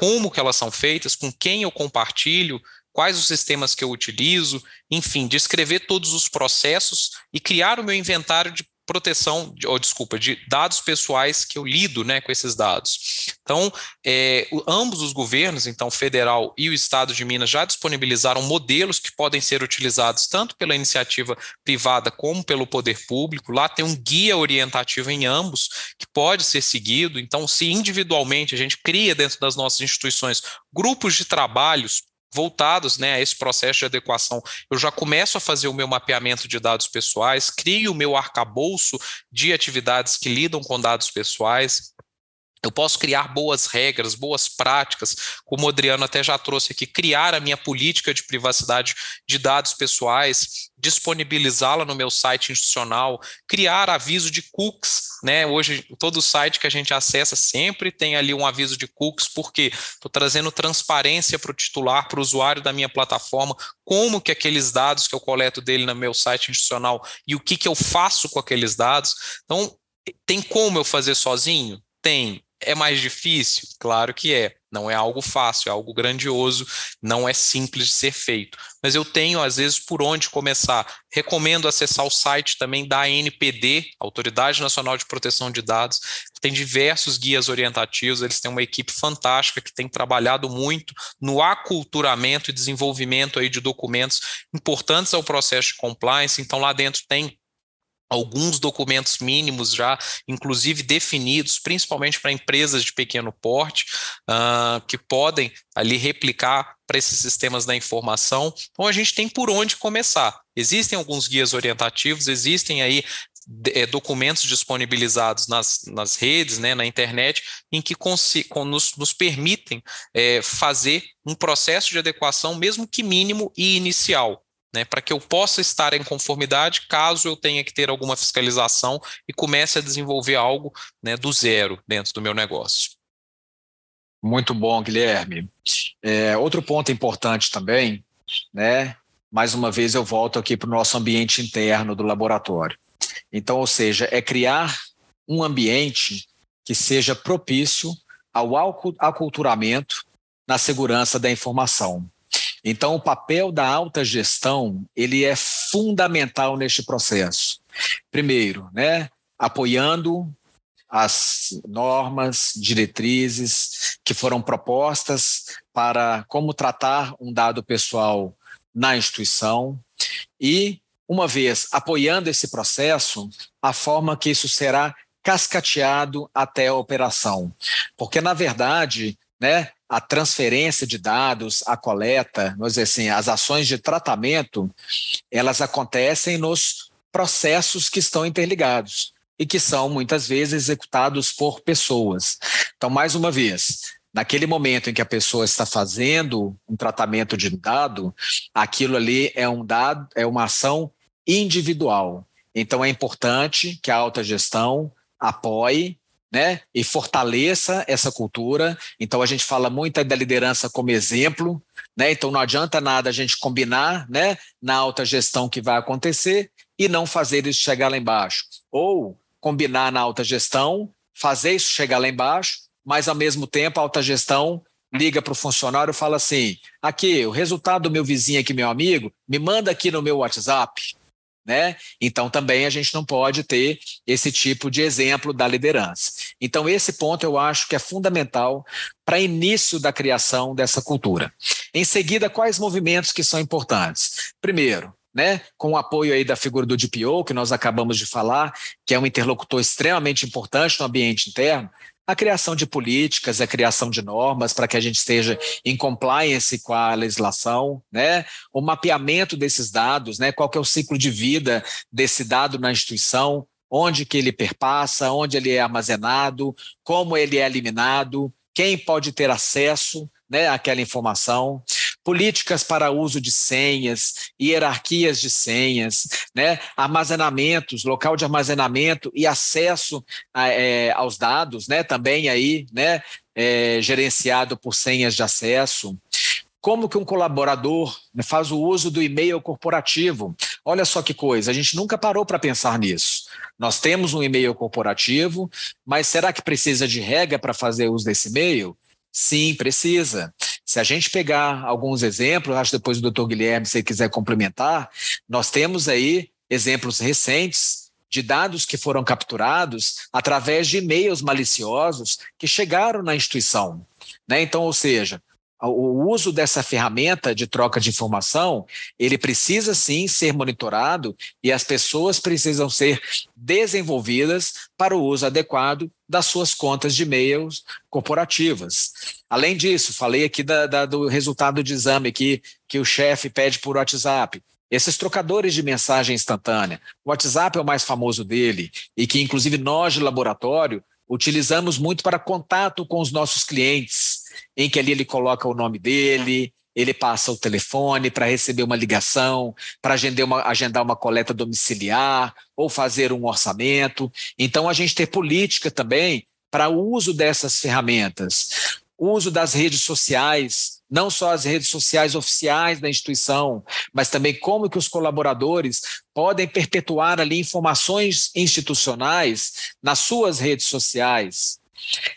como que elas são feitas, com quem eu compartilho, quais os sistemas que eu utilizo, enfim, descrever todos os processos e criar o meu inventário de proteção, ou desculpa, de dados pessoais que eu lido né, com esses dados. Então, é, ambos os governos, então federal e o estado de Minas, já disponibilizaram modelos que podem ser utilizados tanto pela iniciativa privada como pelo poder público. Lá tem um guia orientativo em ambos que pode ser seguido. Então, se individualmente a gente cria dentro das nossas instituições grupos de trabalhos voltados né, a esse processo de adequação, eu já começo a fazer o meu mapeamento de dados pessoais, crio o meu arcabouço de atividades que lidam com dados pessoais, eu posso criar boas regras, boas práticas, como o Adriano até já trouxe aqui, criar a minha política de privacidade de dados pessoais, disponibilizá-la no meu site institucional, criar aviso de cookies, né? Hoje todo site que a gente acessa sempre tem ali um aviso de cookies, porque estou trazendo transparência para o titular, para o usuário da minha plataforma, como que aqueles dados que eu coleto dele no meu site institucional e o que, que eu faço com aqueles dados. Então, tem como eu fazer sozinho? Tem. É mais difícil? Claro que é. Não é algo fácil, é algo grandioso, não é simples de ser feito. Mas eu tenho, às vezes, por onde começar. Recomendo acessar o site também da ANPD, Autoridade Nacional de Proteção de Dados. Tem diversos guias orientativos, eles têm uma equipe fantástica que tem trabalhado muito no aculturamento e desenvolvimento aí de documentos importantes ao processo de compliance. Então, lá dentro tem alguns documentos mínimos já, inclusive definidos, principalmente para empresas de pequeno porte, uh, que podem ali replicar para esses sistemas da informação. Então a gente tem por onde começar. Existem alguns guias orientativos, existem aí é, documentos disponibilizados nas, nas redes, né, na internet, em que nos, nos permitem é, fazer um processo de adequação, mesmo que mínimo e inicial né, para que eu possa estar em conformidade caso eu tenha que ter alguma fiscalização e comece a desenvolver algo né, do zero dentro do meu negócio. Muito bom, Guilherme. É, outro ponto importante também, né? Mais uma vez eu volto aqui para o nosso ambiente interno do laboratório. Então, ou seja, é criar um ambiente que seja propício ao aculturamento na segurança da informação. Então, o papel da alta gestão ele é fundamental neste processo. Primeiro, né, apoiando as normas, diretrizes que foram propostas para como tratar um dado pessoal na instituição e, uma vez apoiando esse processo, a forma que isso será cascateado até a operação. Porque, na verdade, né, a transferência de dados, a coleta, vamos dizer assim, as ações de tratamento, elas acontecem nos processos que estão interligados e que são muitas vezes executados por pessoas. Então, mais uma vez, naquele momento em que a pessoa está fazendo um tratamento de dado, aquilo ali é um dado, é uma ação individual. Então é importante que a alta gestão apoie né, e fortaleça essa cultura. Então a gente fala muito da liderança como exemplo, né? Então não adianta nada a gente combinar, né, na alta gestão que vai acontecer e não fazer isso chegar lá embaixo, ou combinar na alta gestão, fazer isso chegar lá embaixo, mas ao mesmo tempo a alta gestão liga para o funcionário e fala assim: aqui, o resultado do meu vizinho aqui, meu amigo, me manda aqui no meu WhatsApp. Né? Então também a gente não pode ter esse tipo de exemplo da liderança. Então esse ponto eu acho que é fundamental para início da criação dessa cultura. Em seguida, quais movimentos que são importantes? Primeiro, né, com o apoio aí da figura do DPO, que nós acabamos de falar, que é um interlocutor extremamente importante no ambiente interno, a criação de políticas, a criação de normas para que a gente esteja em compliance com a legislação, né? O mapeamento desses dados, né? Qual que é o ciclo de vida desse dado na instituição, onde que ele perpassa, onde ele é armazenado, como ele é eliminado, quem pode ter acesso né, àquela informação, políticas para uso de senhas, hierarquias de senhas, né, armazenamentos, local de armazenamento e acesso a, é, aos dados, né, também aí, né, é, gerenciado por senhas de acesso. Como que um colaborador faz o uso do e-mail corporativo? Olha só que coisa, a gente nunca parou para pensar nisso. Nós temos um e-mail corporativo, mas será que precisa de regra para fazer uso desse e-mail? Sim, precisa. Se a gente pegar alguns exemplos, acho que depois o doutor Guilherme, se quiser complementar, nós temos aí exemplos recentes de dados que foram capturados através de e-mails maliciosos que chegaram na instituição. Né? Então, ou seja, o uso dessa ferramenta de troca de informação, ele precisa sim ser monitorado e as pessoas precisam ser desenvolvidas para o uso adequado das suas contas de e-mails corporativas. Além disso, falei aqui da, da, do resultado de exame que, que o chefe pede por WhatsApp. Esses trocadores de mensagem instantânea, o WhatsApp é o mais famoso dele, e que, inclusive, nós de laboratório utilizamos muito para contato com os nossos clientes, em que ali ele coloca o nome dele, ele passa o telefone para receber uma ligação, para agendar uma, agendar uma coleta domiciliar ou fazer um orçamento. Então, a gente tem política também para o uso dessas ferramentas. O uso das redes sociais, não só as redes sociais oficiais da instituição, mas também como que os colaboradores podem perpetuar ali informações institucionais nas suas redes sociais.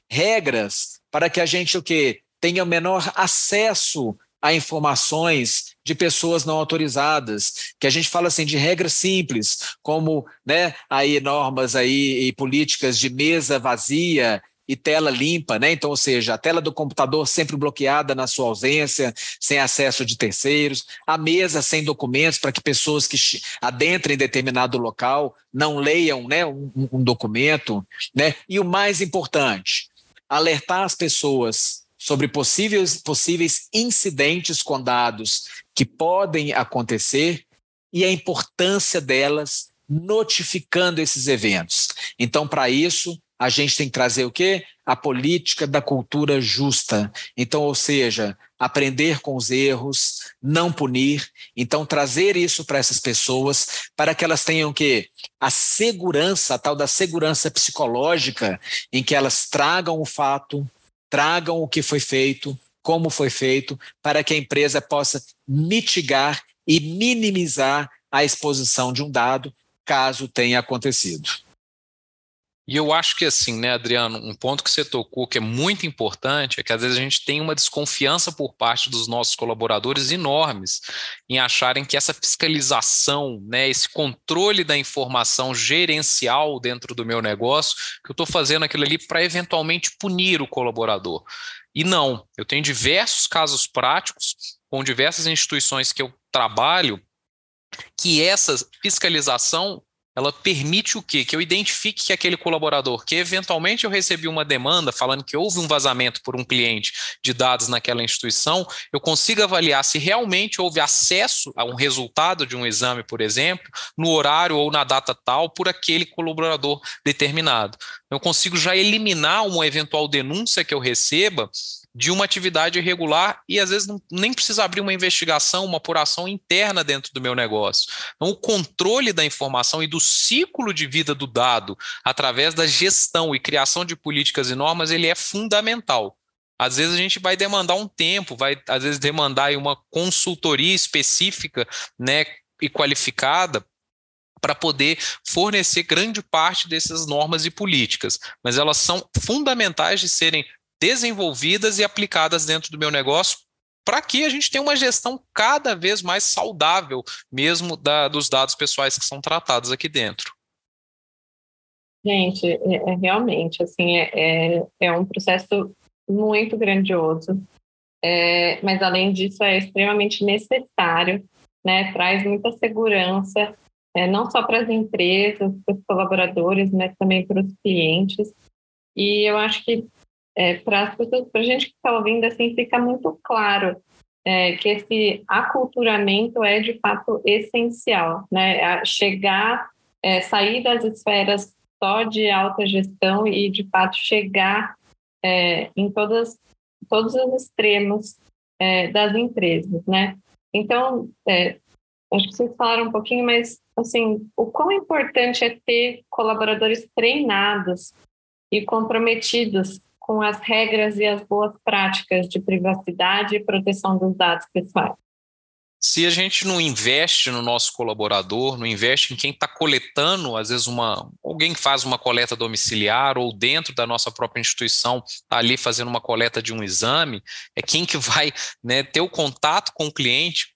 Regras para que a gente o quê? tenha o menor acesso a informações de pessoas não autorizadas, que a gente fala assim de regras simples, como né, aí normas aí e políticas de mesa vazia e tela limpa, né? Então, ou seja, a tela do computador sempre bloqueada na sua ausência, sem acesso de terceiros, a mesa sem documentos para que pessoas que adentrem determinado local não leiam, né, um, um documento, né? E o mais importante, alertar as pessoas sobre possíveis, possíveis incidentes com dados que podem acontecer e a importância delas notificando esses eventos. Então, para isso, a gente tem que trazer o quê? A política da cultura justa. Então, ou seja, aprender com os erros, não punir. Então, trazer isso para essas pessoas, para que elas tenham o quê? A segurança, a tal da segurança psicológica, em que elas tragam o fato, tragam o que foi feito, como foi feito, para que a empresa possa mitigar e minimizar a exposição de um dado, caso tenha acontecido. E eu acho que assim, né, Adriano, um ponto que você tocou que é muito importante é que às vezes a gente tem uma desconfiança por parte dos nossos colaboradores enormes em acharem que essa fiscalização, né, esse controle da informação gerencial dentro do meu negócio, que eu estou fazendo aquilo ali para eventualmente punir o colaborador. E não, eu tenho diversos casos práticos com diversas instituições que eu trabalho que essa fiscalização ela permite o quê? Que eu identifique que aquele colaborador, que eventualmente eu recebi uma demanda falando que houve um vazamento por um cliente de dados naquela instituição, eu consiga avaliar se realmente houve acesso a um resultado de um exame, por exemplo, no horário ou na data tal por aquele colaborador determinado. Eu consigo já eliminar uma eventual denúncia que eu receba de uma atividade irregular e às vezes não, nem precisa abrir uma investigação, uma apuração interna dentro do meu negócio. Então, o controle da informação e do ciclo de vida do dado através da gestão e criação de políticas e normas, ele é fundamental. Às vezes a gente vai demandar um tempo, vai às vezes demandar uma consultoria específica, né, e qualificada para poder fornecer grande parte dessas normas e políticas, mas elas são fundamentais de serem desenvolvidas e aplicadas dentro do meu negócio para que a gente tenha uma gestão cada vez mais saudável mesmo da, dos dados pessoais que são tratados aqui dentro. Gente, é, é realmente assim é, é, é, um processo muito grandioso, é, mas além disso é extremamente necessário, né? Traz muita segurança, é, não só para as empresas, para os colaboradores, mas também para os clientes. E eu acho que é, para as pessoas, para a gente que está ouvindo, assim, fica muito claro é, que esse aculturamento é de fato essencial, né? A chegar é, sair das esferas só de alta gestão e, de fato, chegar é, em todas, todos os extremos é, das empresas, né? Então, é, acho que vocês falaram um pouquinho, mas, assim, o quão importante é ter colaboradores treinados e comprometidos com as regras e as boas práticas de privacidade e proteção dos dados pessoais. Se a gente não investe no nosso colaborador, não investe em quem está coletando, às vezes uma alguém faz uma coleta domiciliar ou dentro da nossa própria instituição está ali fazendo uma coleta de um exame, é quem que vai né, ter o contato com o cliente,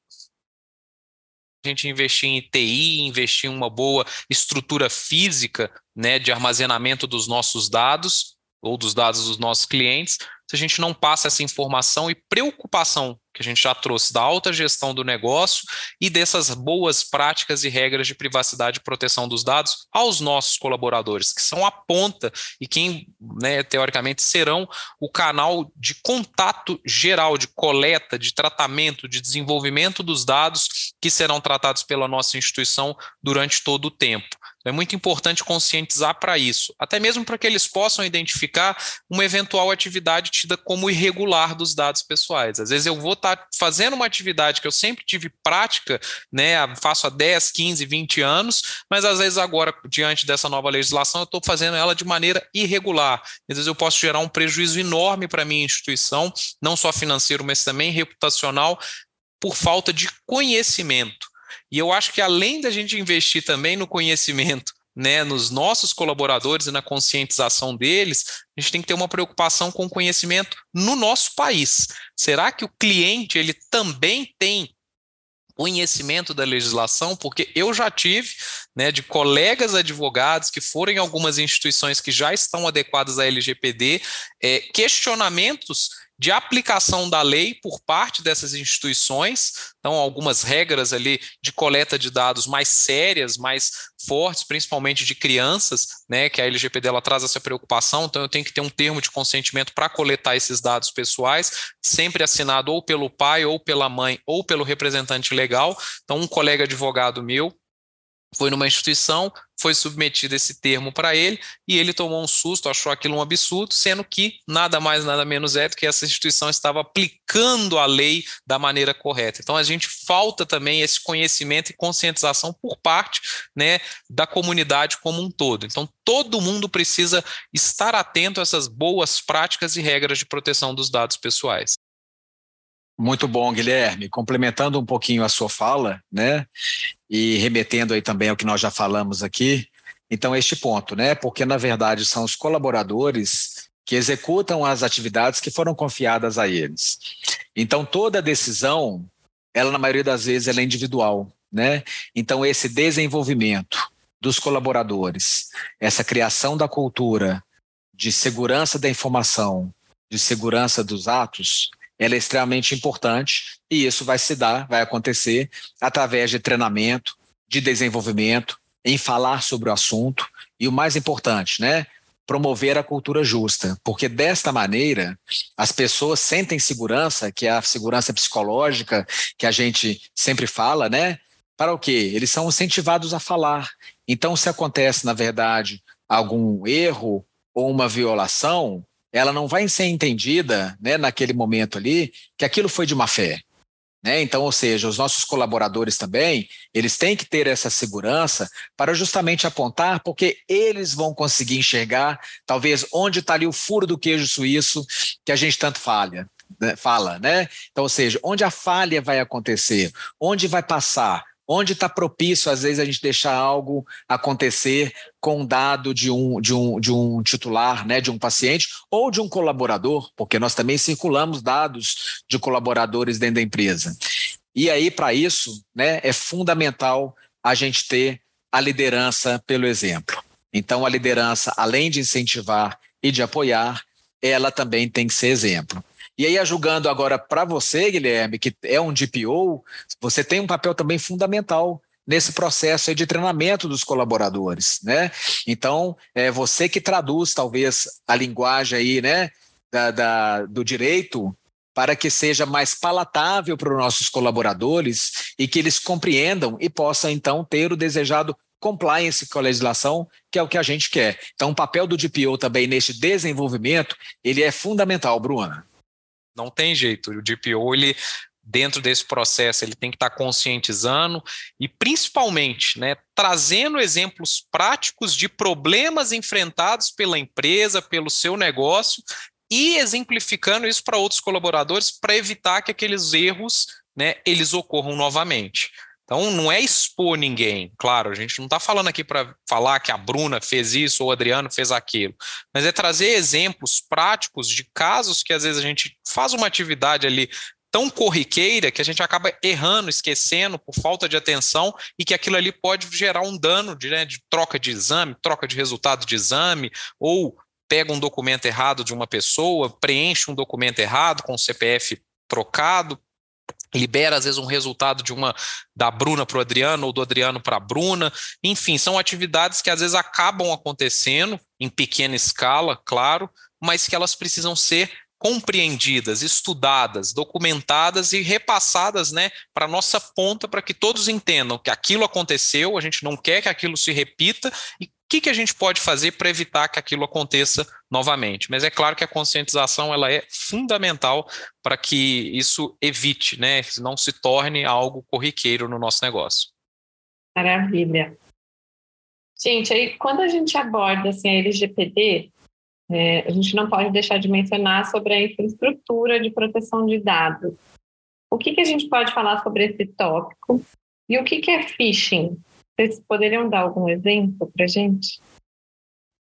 a gente investir em TI, investir em uma boa estrutura física né, de armazenamento dos nossos dados ou dos dados dos nossos clientes, se a gente não passa essa informação e preocupação que a gente já trouxe da alta gestão do negócio e dessas boas práticas e regras de privacidade e proteção dos dados aos nossos colaboradores, que são a ponta e quem, né, teoricamente, serão o canal de contato geral, de coleta, de tratamento, de desenvolvimento dos dados que serão tratados pela nossa instituição durante todo o tempo. É muito importante conscientizar para isso, até mesmo para que eles possam identificar uma eventual atividade tida como irregular dos dados pessoais. Às vezes eu vou estar tá fazendo uma atividade que eu sempre tive prática, né, faço há 10, 15, 20 anos, mas às vezes agora, diante dessa nova legislação, eu estou fazendo ela de maneira irregular. Às vezes eu posso gerar um prejuízo enorme para a minha instituição, não só financeiro, mas também reputacional, por falta de conhecimento. E eu acho que além da gente investir também no conhecimento, né, nos nossos colaboradores e na conscientização deles, a gente tem que ter uma preocupação com o conhecimento no nosso país. Será que o cliente ele também tem conhecimento da legislação, porque eu já tive né, de colegas advogados que foram em algumas instituições que já estão adequadas à LGPD, é, questionamentos de aplicação da lei por parte dessas instituições, então algumas regras ali de coleta de dados mais sérias, mais fortes, principalmente de crianças, né, que a LGPD ela traz essa preocupação, então eu tenho que ter um termo de consentimento para coletar esses dados pessoais, sempre assinado ou pelo pai, ou pela mãe, ou pelo representante legal. Então um colega advogado meu foi numa instituição, foi submetido esse termo para ele e ele tomou um susto, achou aquilo um absurdo, sendo que nada mais, nada menos é do que essa instituição estava aplicando a lei da maneira correta. Então a gente falta também esse conhecimento e conscientização por parte né, da comunidade como um todo. Então todo mundo precisa estar atento a essas boas práticas e regras de proteção dos dados pessoais. Muito bom, Guilherme. Complementando um pouquinho a sua fala, né? E remetendo aí também ao que nós já falamos aqui. Então, este ponto, né? Porque, na verdade, são os colaboradores que executam as atividades que foram confiadas a eles. Então, toda decisão, ela, na maioria das vezes, ela é individual, né? Então, esse desenvolvimento dos colaboradores, essa criação da cultura de segurança da informação, de segurança dos atos, ela é extremamente importante e isso vai se dar, vai acontecer através de treinamento, de desenvolvimento, em falar sobre o assunto e o mais importante, né? Promover a cultura justa, porque desta maneira as pessoas sentem segurança, que é a segurança psicológica que a gente sempre fala, né? Para o quê? Eles são incentivados a falar. Então, se acontece, na verdade, algum erro ou uma violação, ela não vai ser entendida né, naquele momento ali que aquilo foi de má fé. Né? Então, ou seja, os nossos colaboradores também, eles têm que ter essa segurança para justamente apontar, porque eles vão conseguir enxergar, talvez, onde está ali o furo do queijo suíço que a gente tanto falha. Né? Fala, né? Então, ou seja, onde a falha vai acontecer, onde vai passar, onde está propício, às vezes, a gente deixar algo acontecer com dado de um, de um, de um titular, né, de um paciente ou de um colaborador, porque nós também circulamos dados de colaboradores dentro da empresa. E aí, para isso, né, é fundamental a gente ter a liderança pelo exemplo. Então, a liderança, além de incentivar e de apoiar, ela também tem que ser exemplo. E aí, julgando agora para você, Guilherme, que é um DPO, você tem um papel também fundamental nesse processo de treinamento dos colaboradores, né? Então, é você que traduz talvez a linguagem aí, né, da, da do direito para que seja mais palatável para os nossos colaboradores e que eles compreendam e possam então ter o desejado compliance com a legislação, que é o que a gente quer. Então, o papel do DPO também neste desenvolvimento, ele é fundamental, Bruna. Não tem jeito. O DPO, ele dentro desse processo ele tem que estar conscientizando e principalmente né, trazendo exemplos práticos de problemas enfrentados pela empresa, pelo seu negócio e exemplificando isso para outros colaboradores para evitar que aqueles erros né, eles ocorram novamente. Então, não é expor ninguém, claro, a gente não está falando aqui para falar que a Bruna fez isso ou o Adriano fez aquilo, mas é trazer exemplos práticos de casos que às vezes a gente faz uma atividade ali tão corriqueira que a gente acaba errando, esquecendo por falta de atenção e que aquilo ali pode gerar um dano de, né, de troca de exame, troca de resultado de exame, ou pega um documento errado de uma pessoa, preenche um documento errado com o CPF trocado, libera às vezes um resultado de uma da Bruna para o Adriano ou do Adriano para a Bruna. Enfim, são atividades que às vezes acabam acontecendo em pequena escala, claro, mas que elas precisam ser compreendidas, estudadas, documentadas e repassadas né, para nossa ponta, para que todos entendam que aquilo aconteceu, a gente não quer que aquilo se repita e que, que a gente pode fazer para evitar que aquilo aconteça novamente. Mas é claro que a conscientização ela é fundamental para que isso evite, né, não se torne algo corriqueiro no nosso negócio. Maravilha. Gente, aí quando a gente aborda assim, a LGPD, é, a gente não pode deixar de mencionar sobre a infraestrutura de proteção de dados. O que, que a gente pode falar sobre esse tópico? E o que, que é phishing? Vocês poderiam dar algum exemplo para a gente?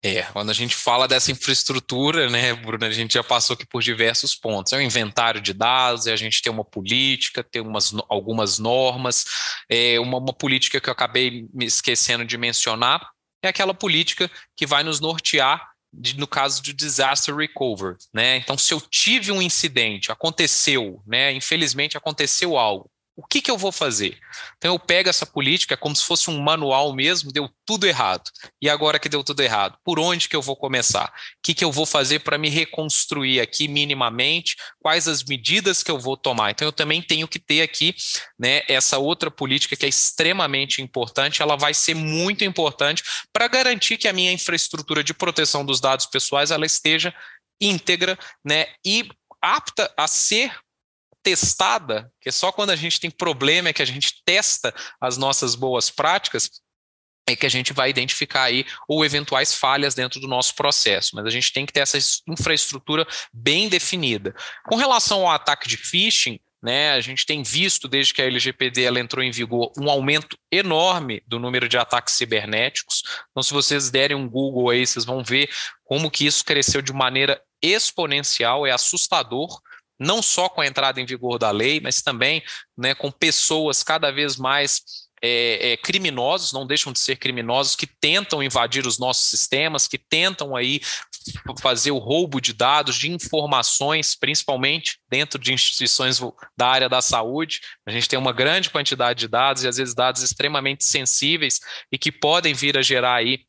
É, quando a gente fala dessa infraestrutura, né, Bruna, a gente já passou aqui por diversos pontos. É o inventário de dados, é a gente tem uma política, tem umas, algumas normas, é uma, uma política que eu acabei me esquecendo de mencionar, é aquela política que vai nos nortear de, no caso de disaster recovery, né? Então, se eu tive um incidente, aconteceu, né? Infelizmente aconteceu algo o que, que eu vou fazer? Então eu pego essa política como se fosse um manual mesmo, deu tudo errado. E agora que deu tudo errado, por onde que eu vou começar? O que, que eu vou fazer para me reconstruir aqui minimamente? Quais as medidas que eu vou tomar? Então eu também tenho que ter aqui né, essa outra política que é extremamente importante, ela vai ser muito importante para garantir que a minha infraestrutura de proteção dos dados pessoais ela esteja íntegra né, e apta a ser testada, que é só quando a gente tem problema é que a gente testa as nossas boas práticas, é que a gente vai identificar aí ou eventuais falhas dentro do nosso processo, mas a gente tem que ter essa infraestrutura bem definida. Com relação ao ataque de phishing, né, a gente tem visto desde que a LGPD ela entrou em vigor um aumento enorme do número de ataques cibernéticos. Então, se vocês derem um Google aí, vocês vão ver como que isso cresceu de maneira exponencial, é assustador não só com a entrada em vigor da lei, mas também né, com pessoas cada vez mais é, é, criminosos, não deixam de ser criminosos, que tentam invadir os nossos sistemas, que tentam aí fazer o roubo de dados, de informações, principalmente dentro de instituições da área da saúde. A gente tem uma grande quantidade de dados e às vezes dados extremamente sensíveis e que podem vir a gerar aí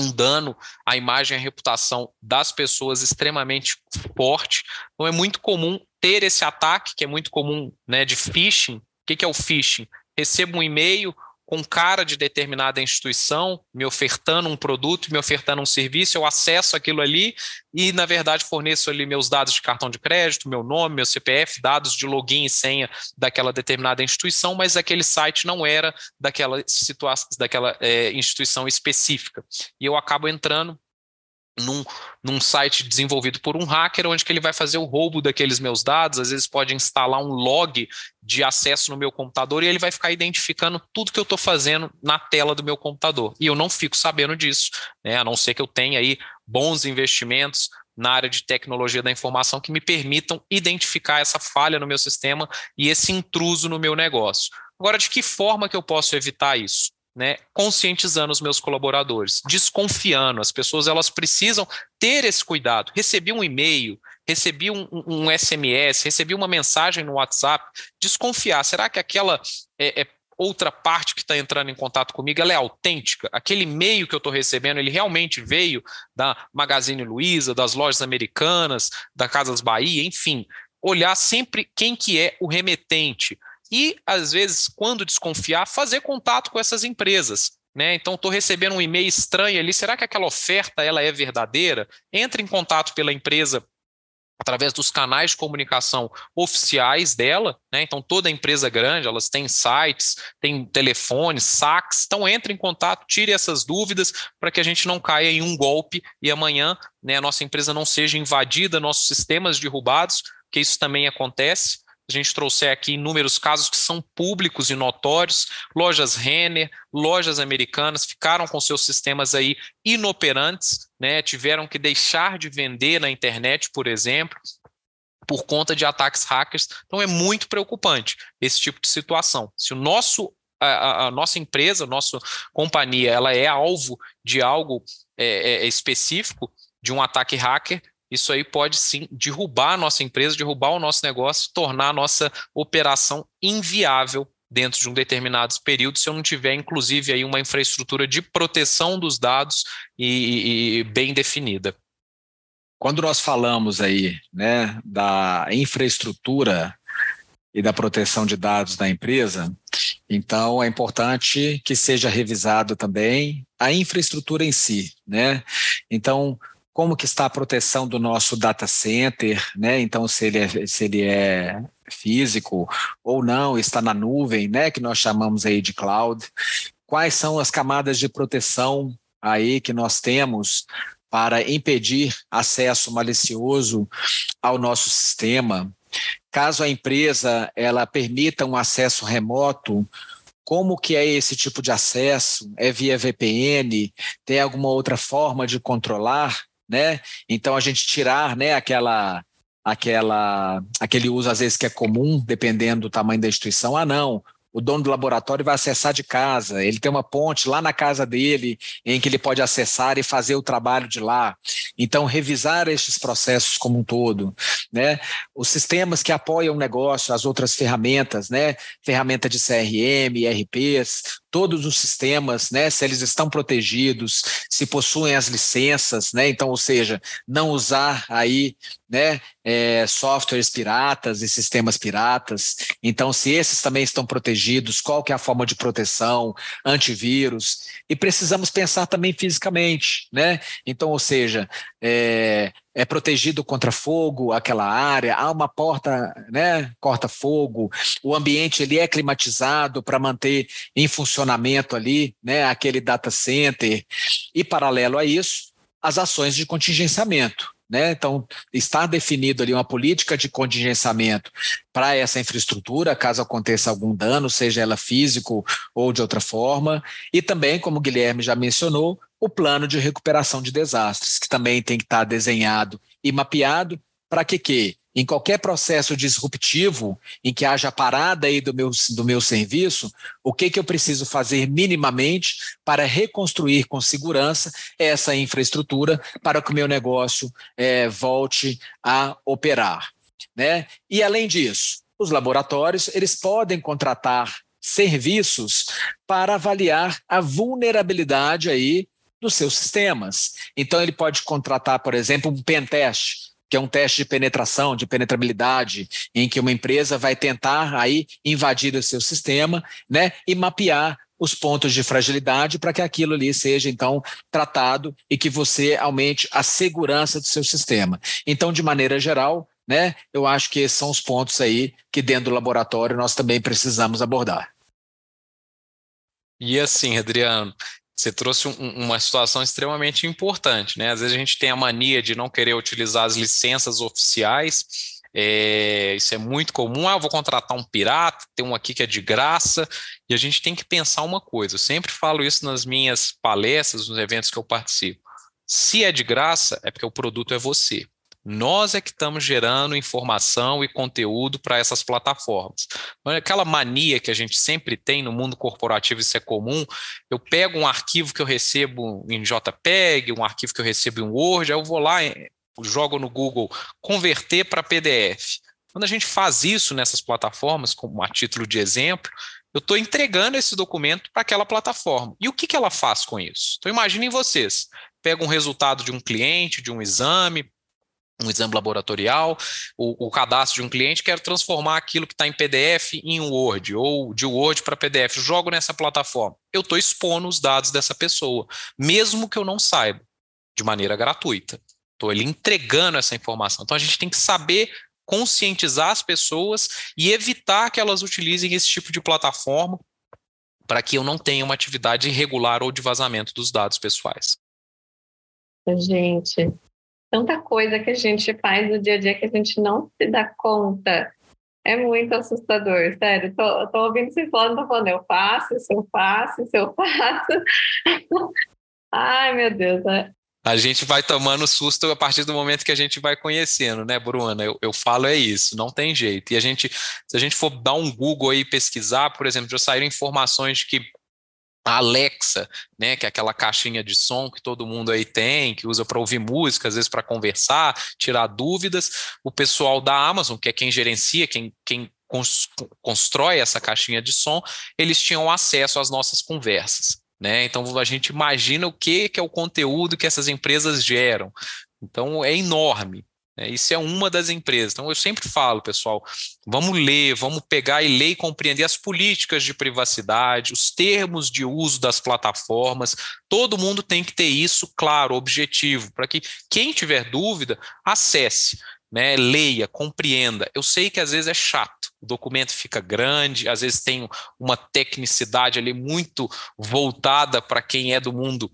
um dano à imagem e à reputação das pessoas extremamente forte. Então é muito comum ter esse ataque, que é muito comum, né, de phishing. O que, que é o phishing? Recebo um e-mail com cara de determinada instituição, me ofertando um produto, me ofertando um serviço, eu acesso aquilo ali e, na verdade, forneço ali meus dados de cartão de crédito, meu nome, meu CPF, dados de login e senha daquela determinada instituição, mas aquele site não era daquela situação, daquela é, instituição específica. E eu acabo entrando num, num site desenvolvido por um hacker, onde que ele vai fazer o roubo daqueles meus dados, às vezes pode instalar um log de acesso no meu computador e ele vai ficar identificando tudo que eu estou fazendo na tela do meu computador. E eu não fico sabendo disso, né? a não ser que eu tenha aí bons investimentos na área de tecnologia da informação que me permitam identificar essa falha no meu sistema e esse intruso no meu negócio. Agora, de que forma que eu posso evitar isso? Né, conscientizando os meus colaboradores, desconfiando. As pessoas elas precisam ter esse cuidado. Recebi um e-mail, recebi um, um SMS, recebi uma mensagem no WhatsApp, desconfiar. Será que aquela é, é outra parte que está entrando em contato comigo, ela é autêntica? Aquele e-mail que eu estou recebendo, ele realmente veio da Magazine Luiza, das lojas americanas, da Casas Bahia, enfim. Olhar sempre quem que é o remetente, e, às vezes, quando desconfiar, fazer contato com essas empresas. né? Então estou recebendo um e-mail estranho ali. Será que aquela oferta ela é verdadeira? Entre em contato pela empresa através dos canais de comunicação oficiais dela, né? Então toda empresa grande, elas têm sites, têm telefones, saques, então entre em contato, tire essas dúvidas para que a gente não caia em um golpe e amanhã, né, a nossa empresa não seja invadida, nossos sistemas derrubados, que isso também acontece a gente trouxer aqui inúmeros casos que são públicos e notórios, lojas Renner, lojas americanas ficaram com seus sistemas aí inoperantes, né? Tiveram que deixar de vender na internet, por exemplo, por conta de ataques hackers. Então é muito preocupante esse tipo de situação. Se o nosso a, a, nossa empresa, a nossa companhia, ela é alvo de algo é, é, específico, de um ataque hacker, isso aí pode sim derrubar a nossa empresa, derrubar o nosso negócio, tornar a nossa operação inviável dentro de um determinado período, se eu não tiver, inclusive, aí uma infraestrutura de proteção dos dados e, e bem definida. Quando nós falamos aí né, da infraestrutura e da proteção de dados da empresa, então é importante que seja revisado também a infraestrutura em si, né? Então, como que está a proteção do nosso data center, né? Então, se ele é, se ele é físico ou não, está na nuvem, né? Que nós chamamos aí de cloud. Quais são as camadas de proteção aí que nós temos para impedir acesso malicioso ao nosso sistema? Caso a empresa ela permita um acesso remoto, como que é esse tipo de acesso? É via VPN? Tem alguma outra forma de controlar? Né? Então a gente tirar, né, aquela aquela aquele uso às vezes que é comum, dependendo do tamanho da instituição. Ah, não, o dono do laboratório vai acessar de casa, ele tem uma ponte lá na casa dele em que ele pode acessar e fazer o trabalho de lá. Então, revisar estes processos como um todo, né? Os sistemas que apoiam o negócio, as outras ferramentas, né? Ferramenta de CRM, RPs, todos os sistemas, né, se eles estão protegidos, se possuem as licenças, né, então, ou seja, não usar aí, né, é, softwares piratas e sistemas piratas. Então, se esses também estão protegidos, qual que é a forma de proteção, antivírus? E precisamos pensar também fisicamente, né? Então, ou seja, é, é protegido contra fogo aquela área, há uma porta, né, corta-fogo, o ambiente ele é climatizado para manter em funcionamento ali, né, aquele data center. E paralelo a isso, as ações de contingenciamento. Né? Então, está definido ali uma política de contingenciamento para essa infraestrutura, caso aconteça algum dano, seja ela físico ou de outra forma, e também, como o Guilherme já mencionou, o plano de recuperação de desastres, que também tem que estar desenhado e mapeado para que, que em qualquer processo disruptivo em que haja parada aí do meu, do meu serviço, o que, que eu preciso fazer minimamente para reconstruir com segurança essa infraestrutura para que o meu negócio é, volte a operar. Né? E além disso, os laboratórios eles podem contratar serviços para avaliar a vulnerabilidade aí dos seus sistemas. Então, ele pode contratar, por exemplo, um pentest, que é um teste de penetração, de penetrabilidade, em que uma empresa vai tentar aí invadir o seu sistema, né, e mapear os pontos de fragilidade para que aquilo ali seja então tratado e que você aumente a segurança do seu sistema. Então, de maneira geral, né, eu acho que esses são os pontos aí que dentro do laboratório nós também precisamos abordar. E assim, Adriano, você trouxe um, uma situação extremamente importante, né? Às vezes a gente tem a mania de não querer utilizar as licenças oficiais. É, isso é muito comum. Ah, eu vou contratar um pirata, tem um aqui que é de graça, e a gente tem que pensar uma coisa. Eu sempre falo isso nas minhas palestras, nos eventos que eu participo. Se é de graça, é porque o produto é você. Nós é que estamos gerando informação e conteúdo para essas plataformas. Aquela mania que a gente sempre tem no mundo corporativo, isso é comum. Eu pego um arquivo que eu recebo em JPEG, um arquivo que eu recebo em Word, aí eu vou lá, jogo no Google, converter para PDF. Quando a gente faz isso nessas plataformas, como a título de exemplo, eu estou entregando esse documento para aquela plataforma. E o que, que ela faz com isso? Então, imaginem vocês: pega um resultado de um cliente, de um exame, um exame laboratorial, o, o, cadastro de um cliente, quero transformar aquilo que está em PDF em Word, ou de Word para PDF, jogo nessa plataforma. Eu estou expondo os dados dessa pessoa, mesmo que eu não saiba, de maneira gratuita. Estou ali entregando essa informação. Então a gente tem que saber conscientizar as pessoas e evitar que elas utilizem esse tipo de plataforma para que eu não tenha uma atividade irregular ou de vazamento dos dados pessoais. Gente, tanta coisa que a gente faz no dia a dia que a gente não se dá conta. É muito assustador, sério. Tô, tô ouvindo vocês falando, tô falando, eu faço, isso eu faço, isso eu faço. [laughs] Ai, meu Deus. É. A gente vai tomando susto a partir do momento que a gente vai conhecendo, né, Bruna? Eu, eu falo é isso, não tem jeito. E a gente, se a gente for dar um Google aí pesquisar, por exemplo, já saíram informações de que a Alexa, né, que é aquela caixinha de som que todo mundo aí tem, que usa para ouvir música, às vezes para conversar, tirar dúvidas. O pessoal da Amazon, que é quem gerencia, quem, quem constrói essa caixinha de som, eles tinham acesso às nossas conversas. Né? Então a gente imagina o que, que é o conteúdo que essas empresas geram. Então é enorme. Né? Isso é uma das empresas. Então, eu sempre falo, pessoal, vamos ler, vamos pegar e ler e compreender as políticas de privacidade, os termos de uso das plataformas. Todo mundo tem que ter isso claro, objetivo, para que quem tiver dúvida, acesse. Né, leia, compreenda. Eu sei que às vezes é chato, o documento fica grande, às vezes tem uma tecnicidade ali muito voltada para quem é do mundo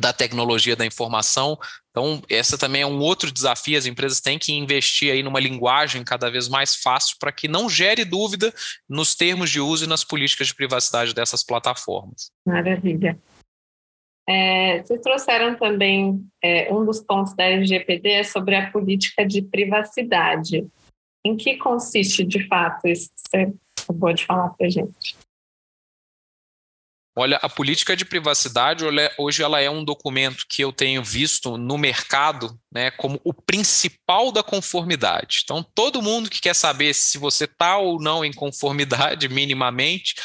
da tecnologia da informação. Então, essa também é um outro desafio. As empresas têm que investir aí numa linguagem cada vez mais fácil para que não gere dúvida nos termos de uso e nas políticas de privacidade dessas plataformas. Maravilha. É, vocês trouxeram também é, um dos pontos da LGPD é sobre a política de privacidade. Em que consiste de fato isso que você acabou de falar para a gente? Olha, a política de privacidade hoje ela é um documento que eu tenho visto no mercado né, como o principal da conformidade. Então, todo mundo que quer saber se você está ou não em conformidade minimamente,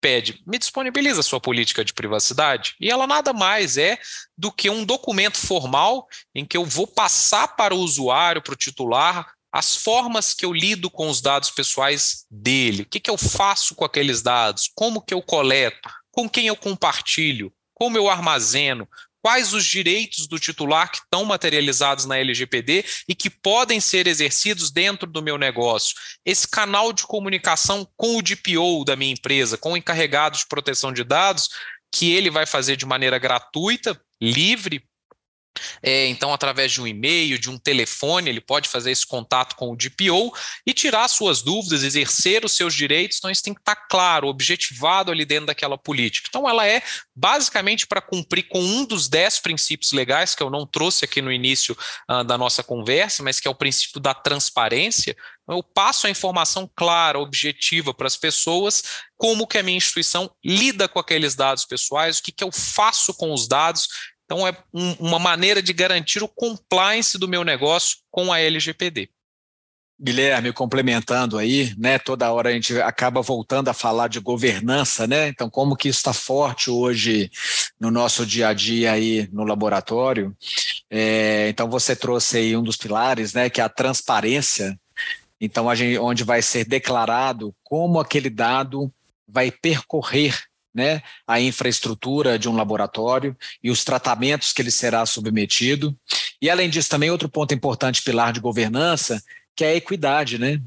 pede, me disponibiliza a sua política de privacidade. E ela nada mais é do que um documento formal em que eu vou passar para o usuário, para o titular, as formas que eu lido com os dados pessoais dele, o que, que eu faço com aqueles dados, como que eu coleto, com quem eu compartilho, como eu armazeno, quais os direitos do titular que estão materializados na LGPD e que podem ser exercidos dentro do meu negócio. Esse canal de comunicação com o DPO da minha empresa, com o encarregado de proteção de dados, que ele vai fazer de maneira gratuita, livre, é, então, através de um e-mail, de um telefone, ele pode fazer esse contato com o DPO e tirar suas dúvidas, exercer os seus direitos. Então, isso tem que estar claro, objetivado ali dentro daquela política. Então, ela é basicamente para cumprir com um dos dez princípios legais que eu não trouxe aqui no início uh, da nossa conversa, mas que é o princípio da transparência. Então, eu passo a informação clara, objetiva para as pessoas, como que a minha instituição lida com aqueles dados pessoais, o que, que eu faço com os dados então, é um, uma maneira de garantir o compliance do meu negócio com a LGPD. Guilherme, complementando aí, né? Toda hora a gente acaba voltando a falar de governança, né? Então, como que isso está forte hoje no nosso dia a dia aí no laboratório? É, então, você trouxe aí um dos pilares, né? Que é a transparência. Então, a gente, onde vai ser declarado como aquele dado vai percorrer né, a infraestrutura de um laboratório e os tratamentos que ele será submetido. E, além disso, também outro ponto importante, pilar de governança, que é a equidade, né?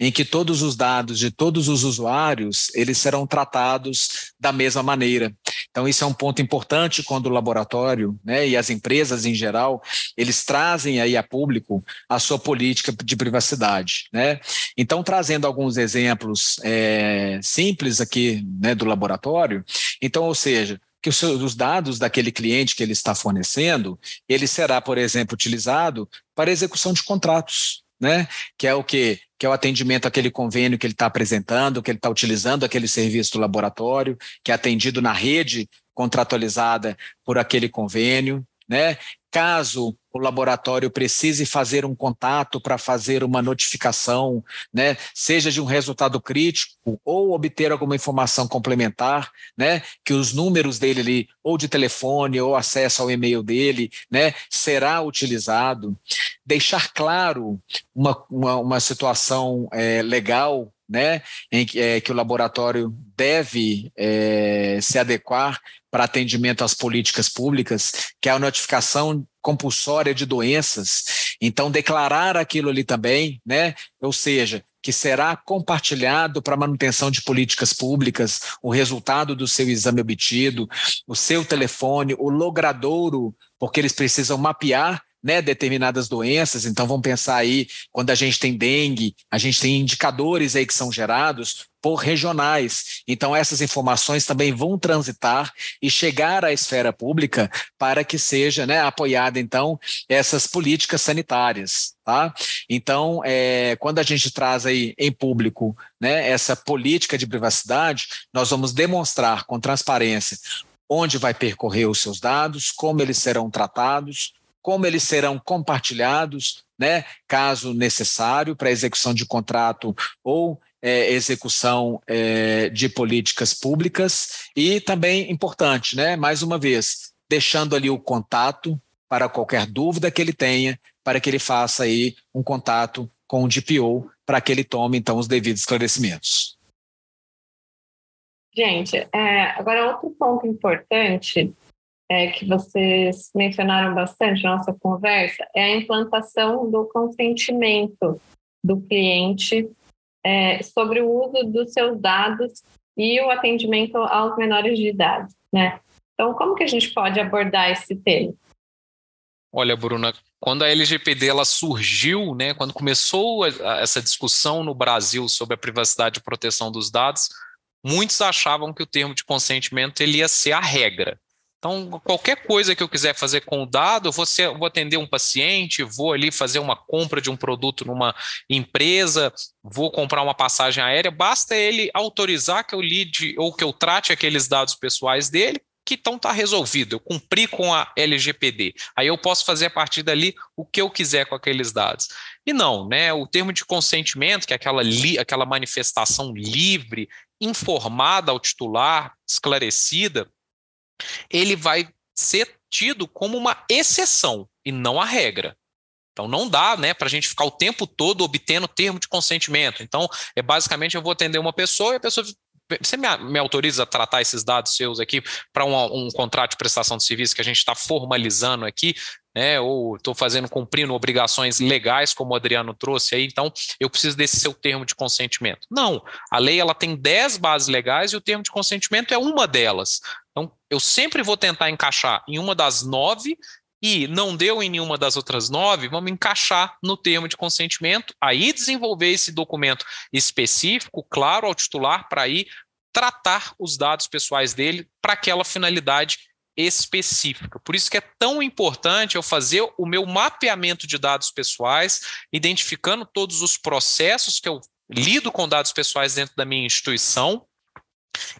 Em que todos os dados de todos os usuários eles serão tratados da mesma maneira. Então isso é um ponto importante quando o laboratório, né, e as empresas em geral, eles trazem aí a público a sua política de privacidade, né? Então trazendo alguns exemplos é, simples aqui, né, do laboratório. Então, ou seja, que os dados daquele cliente que ele está fornecendo, ele será, por exemplo, utilizado para execução de contratos né? Que é o que que é o atendimento àquele convênio que ele está apresentando, que ele está utilizando aquele serviço do laboratório, que é atendido na rede contratualizada por aquele convênio. né? Caso o laboratório precise fazer um contato para fazer uma notificação, né, seja de um resultado crítico ou obter alguma informação complementar, né, que os números dele ali, ou de telefone ou acesso ao e-mail dele, né, será utilizado. Deixar claro uma, uma, uma situação é, legal né, em que, é, que o laboratório deve é, se adequar para atendimento às políticas públicas, que é a notificação compulsória de doenças. Então, declarar aquilo ali também, né? Ou seja, que será compartilhado para manutenção de políticas públicas, o resultado do seu exame obtido, o seu telefone, o logradouro, porque eles precisam mapear né, determinadas doenças. Então, vamos pensar aí, quando a gente tem dengue, a gente tem indicadores aí que são gerados por regionais. Então, essas informações também vão transitar e chegar à esfera pública para que seja né, apoiada, então, essas políticas sanitárias. Tá? Então, é, quando a gente traz aí em público né, essa política de privacidade, nós vamos demonstrar com transparência onde vai percorrer os seus dados, como eles serão tratados, como eles serão compartilhados, né, caso necessário, para execução de contrato ou é, execução é, de políticas públicas. E também importante, né, mais uma vez, deixando ali o contato para qualquer dúvida que ele tenha, para que ele faça aí um contato com o DPO para que ele tome então os devidos esclarecimentos. Gente, é, agora outro ponto importante é, que vocês mencionaram bastante na nossa conversa é a implantação do consentimento do cliente é, sobre o uso dos seus dados e o atendimento aos menores de idade, né? Então, como que a gente pode abordar esse tema? Olha, Bruna, quando a LGPD ela surgiu, né, quando começou essa discussão no Brasil sobre a privacidade e proteção dos dados, muitos achavam que o termo de consentimento ele ia ser a regra. Então, qualquer coisa que eu quiser fazer com o dado, vou, vou, atender um paciente, vou ali fazer uma compra de um produto numa empresa, vou comprar uma passagem aérea, basta ele autorizar que eu lide ou que eu trate aqueles dados pessoais dele, que então está resolvido, eu cumpri com a LGPD. Aí eu posso fazer a partir dali o que eu quiser com aqueles dados. E não, né? O termo de consentimento, que é aquela, li, aquela manifestação livre, informada ao titular, esclarecida, ele vai ser tido como uma exceção e não a regra. Então não dá, né, para a gente ficar o tempo todo obtendo termo de consentimento. Então é basicamente eu vou atender uma pessoa e a pessoa você me, me autoriza a tratar esses dados seus aqui para um, um, contrato de prestação de serviço que a gente está formalizando aqui, né? Ou estou fazendo cumprindo obrigações legais, como o Adriano trouxe aí, então eu preciso desse seu termo de consentimento. Não, a lei ela tem 10 bases legais e o termo de consentimento é uma delas. Então, eu sempre vou tentar encaixar em uma das nove e não deu em nenhuma das outras nove, vamos encaixar no termo de consentimento, aí desenvolver esse documento específico, claro, ao titular, para aí tratar os dados pessoais dele para aquela finalidade específica. Por isso que é tão importante eu fazer o meu mapeamento de dados pessoais, identificando todos os processos que eu lido com dados pessoais dentro da minha instituição,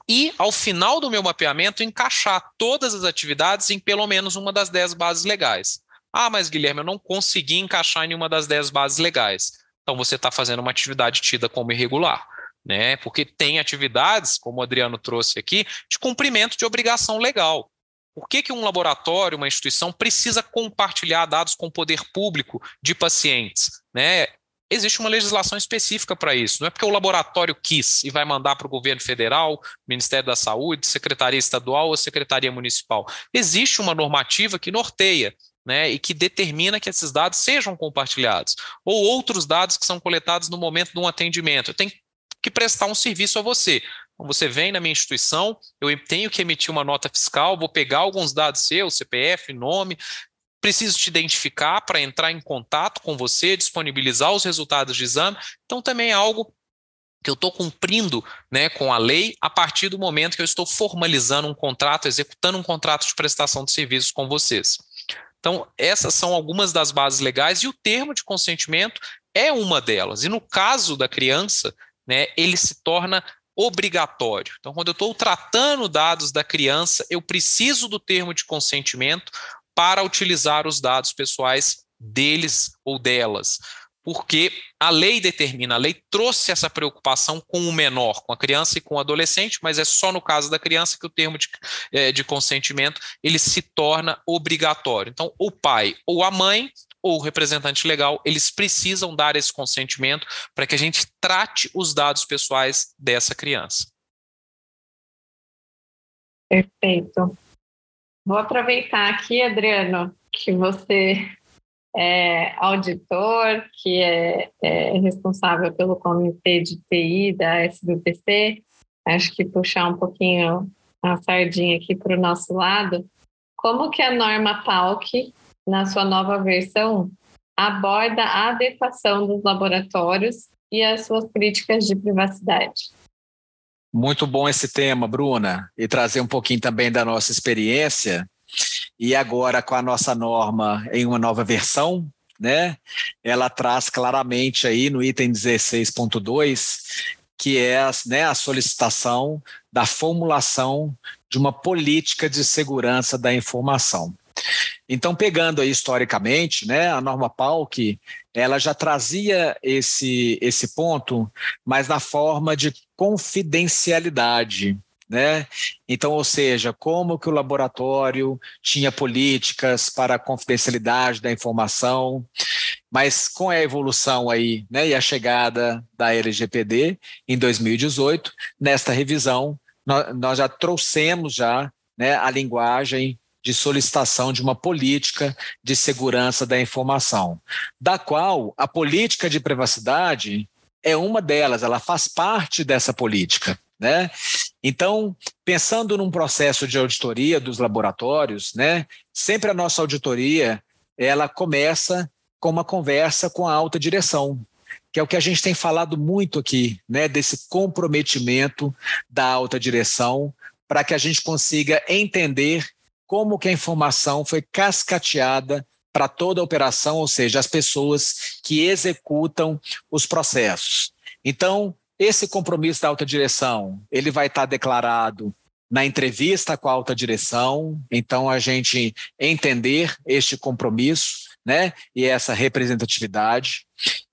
e, ao final do meu mapeamento, encaixar todas as atividades em pelo menos uma das 10 bases legais. Ah, mas Guilherme, eu não consegui encaixar em nenhuma das 10 bases legais. Então, você está fazendo uma atividade tida como irregular. Né? Porque tem atividades, como o Adriano trouxe aqui, de cumprimento de obrigação legal. Por que, que um laboratório, uma instituição, precisa compartilhar dados com o poder público de pacientes? Né? Existe uma legislação específica para isso. Não é porque o laboratório quis e vai mandar para o governo federal, Ministério da Saúde, Secretaria Estadual ou Secretaria Municipal. Existe uma normativa que norteia. Né, e que determina que esses dados sejam compartilhados, ou outros dados que são coletados no momento de um atendimento. Eu tenho que prestar um serviço a você. Então, você vem na minha instituição, eu tenho que emitir uma nota fiscal, vou pegar alguns dados seus, CPF, nome, preciso te identificar para entrar em contato com você, disponibilizar os resultados de exame. Então, também é algo que eu estou cumprindo né, com a lei a partir do momento que eu estou formalizando um contrato, executando um contrato de prestação de serviços com vocês. Então, essas são algumas das bases legais e o termo de consentimento é uma delas. E no caso da criança, né, ele se torna obrigatório. Então, quando eu estou tratando dados da criança, eu preciso do termo de consentimento, para utilizar os dados pessoais deles ou delas porque a lei determina, a lei trouxe essa preocupação com o menor, com a criança e com o adolescente, mas é só no caso da criança que o termo de, é, de consentimento ele se torna obrigatório. Então, o pai ou a mãe ou o representante legal, eles precisam dar esse consentimento para que a gente trate os dados pessoais dessa criança. Perfeito. Vou aproveitar aqui, Adriano, que você é auditor, que é, é, responsável pelo comitê de TI da SBPC. Acho que puxar um pouquinho a sardinha aqui para o nosso lado. Como que a norma PALC, na sua nova versão, aborda a adequação dos laboratórios e as suas políticas de privacidade? Muito bom esse tema, Bruna, e trazer um pouquinho também da nossa experiência e agora com a nossa norma em uma nova versão, né? Ela traz claramente aí no item 16.2 que é né, a solicitação da formulação de uma política de segurança da informação. Então, pegando aí historicamente, né, a norma PALC, ela já trazia esse, esse ponto, mas na forma de confidencialidade, né? Então, ou seja, como que o laboratório tinha políticas para a confidencialidade da informação, mas com a evolução aí, né, e a chegada da LGPD em 2018, nesta revisão, nós, já trouxemos já, né, a linguagem de solicitação de uma política de segurança da informação, da qual a política de privacidade é uma delas, ela faz parte dessa política. Né? Então, pensando num processo de auditoria dos laboratórios, né, sempre a nossa auditoria ela começa com uma conversa com a alta direção, que é o que a gente tem falado muito aqui, né, desse comprometimento da alta direção para que a gente consiga entender como que a informação foi cascateada para toda a operação, ou seja, as pessoas que executam os processos. Então, esse compromisso da alta direção, ele vai estar declarado na entrevista com a alta direção, então a gente entender este compromisso, né, e essa representatividade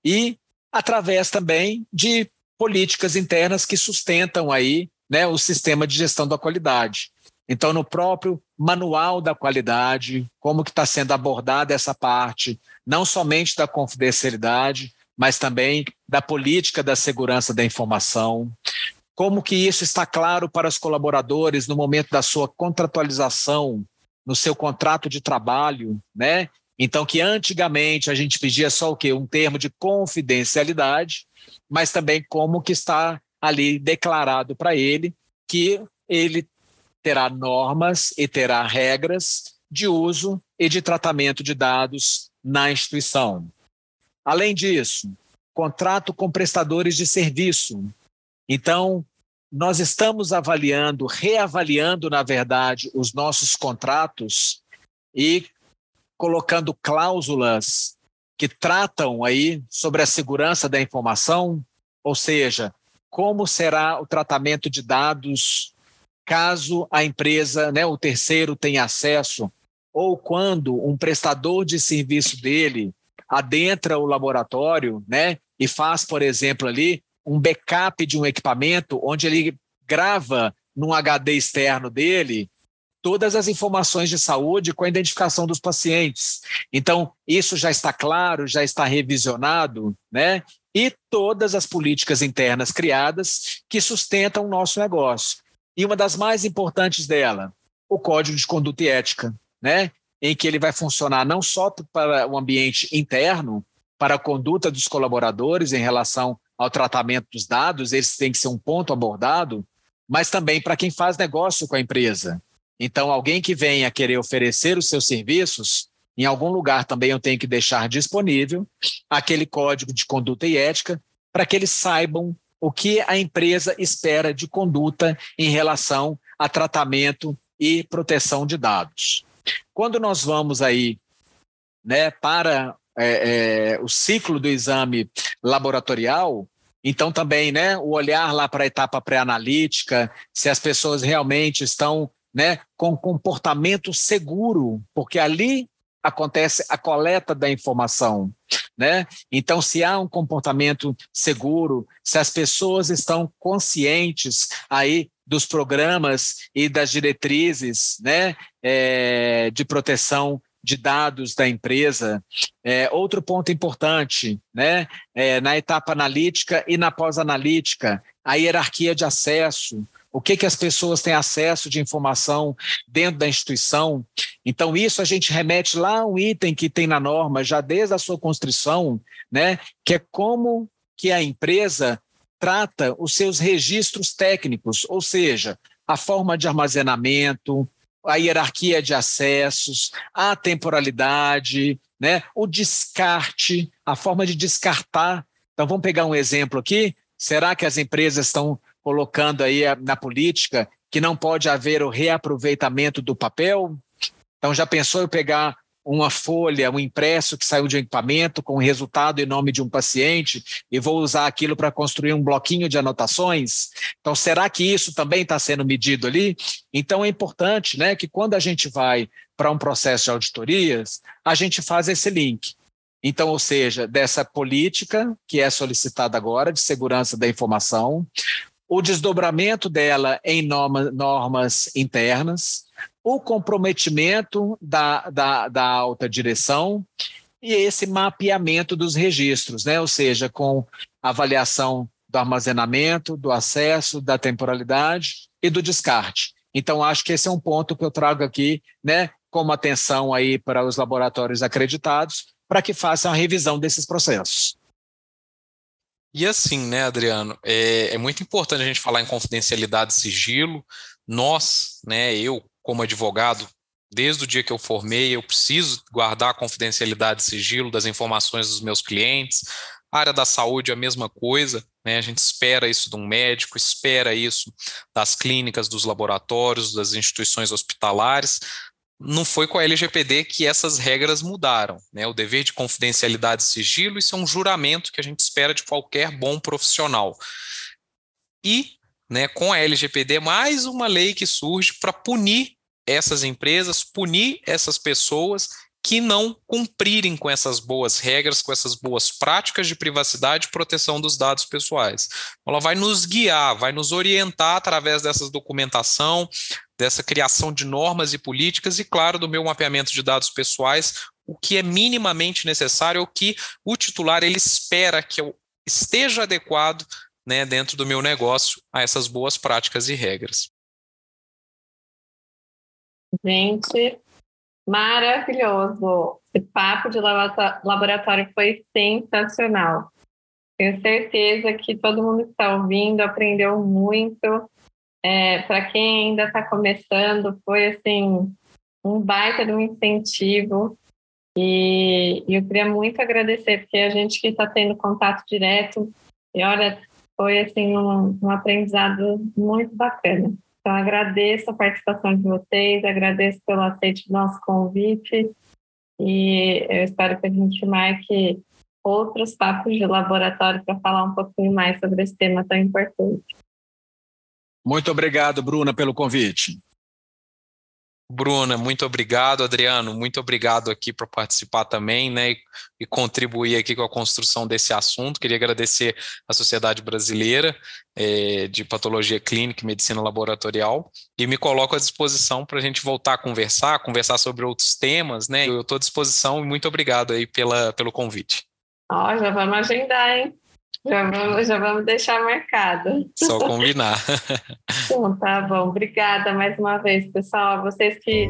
e através também de políticas internas que sustentam aí, né, o sistema de gestão da qualidade. Então, no próprio manual da qualidade, como que está sendo abordada essa parte, não somente da confidencialidade, mas também da política da segurança da informação, como que isso está claro para os colaboradores no momento da sua contratualização, no seu contrato de trabalho, né? Então, que antigamente a gente pedia só o quê? Um termo de confidencialidade, mas também como que está ali declarado para ele que ele terá normas e terá regras de uso e de tratamento de dados na instituição. Além disso, contrato com prestadores de serviço. Então, nós estamos avaliando, reavaliando, na verdade, os nossos contratos e colocando cláusulas que tratam aí sobre a segurança da informação, ou seja, como será o tratamento de dados caso a empresa, né, o terceiro tenha acesso, ou quando um prestador de serviço dele adentra o laboratório, né, e faz, por exemplo, ali um backup de um equipamento onde ele grava num HD externo dele todas as informações de saúde com a identificação dos pacientes. Então, isso já está claro, já está revisionado, né? E todas as políticas internas criadas que sustentam o nosso negócio. E uma das mais importantes dela, o Código de Conduta e Ética, né? em que ele vai funcionar não só para o ambiente interno, para a conduta dos colaboradores em relação ao tratamento dos dados, esse tem que ser um ponto abordado, mas também para quem faz negócio com a empresa. Então, alguém que venha querer oferecer os seus serviços, em algum lugar também eu tenho que deixar disponível aquele código de conduta e ética para que eles saibam o que a empresa espera de conduta em relação a tratamento e proteção de dados. Quando nós vamos aí né, para é, é, o ciclo do exame laboratorial, então também né, o olhar lá para a etapa pré-analítica, se as pessoas realmente estão né, com comportamento seguro, porque ali acontece a coleta da informação, né? Então, se há um comportamento seguro, se as pessoas estão conscientes aí dos programas e das diretrizes, né, é, de proteção de dados da empresa. É, outro ponto importante, né, é, na etapa analítica e na pós-analítica, a hierarquia de acesso, o que, que as pessoas têm acesso de informação dentro da instituição. Então, isso a gente remete lá a um item que tem na norma, já desde a sua construção, né, que é como que a empresa trata os seus registros técnicos, ou seja, a forma de armazenamento, a hierarquia de acessos, a temporalidade, né, o descarte, a forma de descartar. Então, vamos pegar um exemplo aqui. Será que as empresas estão colocando aí na política que não pode haver o reaproveitamento do papel. Então, já pensou em pegar uma folha, um impresso que saiu de um equipamento com resultado em nome de um paciente e vou usar aquilo para construir um bloquinho de anotações? Então, será que isso também está sendo medido ali? Então, é importante né, que quando a gente vai para um processo de auditorias, a gente faz esse link. Então, ou seja, dessa política que é solicitada agora de segurança da informação, o desdobramento dela em norma, normas internas, o comprometimento da, da, da alta direção e esse mapeamento dos registros, né? ou seja, com avaliação do armazenamento, do acesso, da temporalidade e do descarte. Então, acho que esse é um ponto que eu trago aqui, né, como atenção aí para os laboratórios acreditados, para que façam a revisão desses processos. E assim, né, Adriano, é, é, muito importante a gente falar em confidencialidade e sigilo. Nós, né, eu, como advogado, desde o dia que eu formei, eu preciso guardar a confidencialidade e sigilo das informações dos meus clientes. A área da saúde é a mesma coisa, né? A gente espera isso de um médico, espera isso das clínicas, dos laboratórios, das instituições hospitalares não foi com a LGPD que essas regras mudaram. Né? O dever de confidencialidade e sigilo, isso é um juramento que a gente espera de qualquer bom profissional. E, né, com a LGPD, mais uma lei que surge para punir essas empresas, punir essas pessoas que não cumprirem com essas boas regras, com essas boas práticas de privacidade e proteção dos dados pessoais. Ela vai nos guiar, vai nos orientar através dessas documentação, dessa criação de normas e políticas e, claro, do meu mapeamento de dados pessoais, o que é minimamente necessário, o que o titular ele espera que eu esteja adequado né, dentro do meu negócio a essas boas práticas e regras. Gente, Maravilhoso! Esse papo de laboratório foi sensacional. Tenho certeza que todo mundo que está ouvindo aprendeu muito. É, Para quem ainda está começando, foi assim um baita de um incentivo. E, e eu queria muito agradecer, porque a gente que está tendo contato direto, e olha, foi assim um, um aprendizado muito bacana. Então, agradeço a participação de vocês, agradeço pelo aceite do nosso convite e eu espero que a gente marque outros papos de laboratório para falar um pouquinho mais sobre esse tema tão importante. Muito obrigado, Bruna, pelo convite. Bruna, muito obrigado. Adriano, muito obrigado aqui por participar também, né, e, e, contribuir aqui com a construção desse assunto. Queria agradecer à Sociedade Brasileira é, de Patologia Clínica e Medicina Laboratorial e me coloco à disposição para a gente voltar a conversar, conversar sobre outros temas, né. Eu estou à disposição e muito obrigado aí pela, pelo convite. Ó, já vamos agendar, hein? Já vamos, já vamos deixar marcado. Só combinar. [laughs] Então, tá bom. Obrigada mais uma vez, pessoal. Vocês que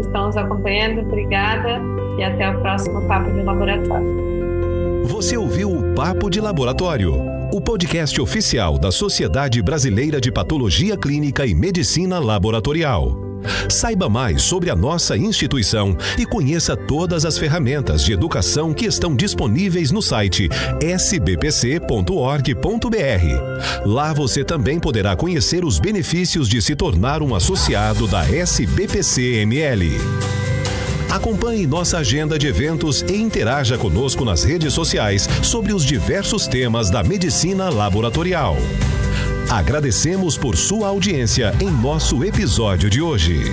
estão nos acompanhando, obrigada e até o próximo Papo de Laboratório. Você ouviu o Papo de Laboratório, o podcast oficial da Sociedade Brasileira de Patologia Clínica e Medicina Laboratorial. Saiba mais sobre a nossa instituição e conheça todas as ferramentas de educação que estão disponíveis no site sbpc.org.br. Lá você também poderá conhecer os benefícios de se tornar um associado da SBPC-ML. Acompanhe nossa agenda de eventos e interaja conosco nas redes sociais sobre os diversos temas da medicina laboratorial. Agradecemos por sua audiência em nosso episódio de hoje.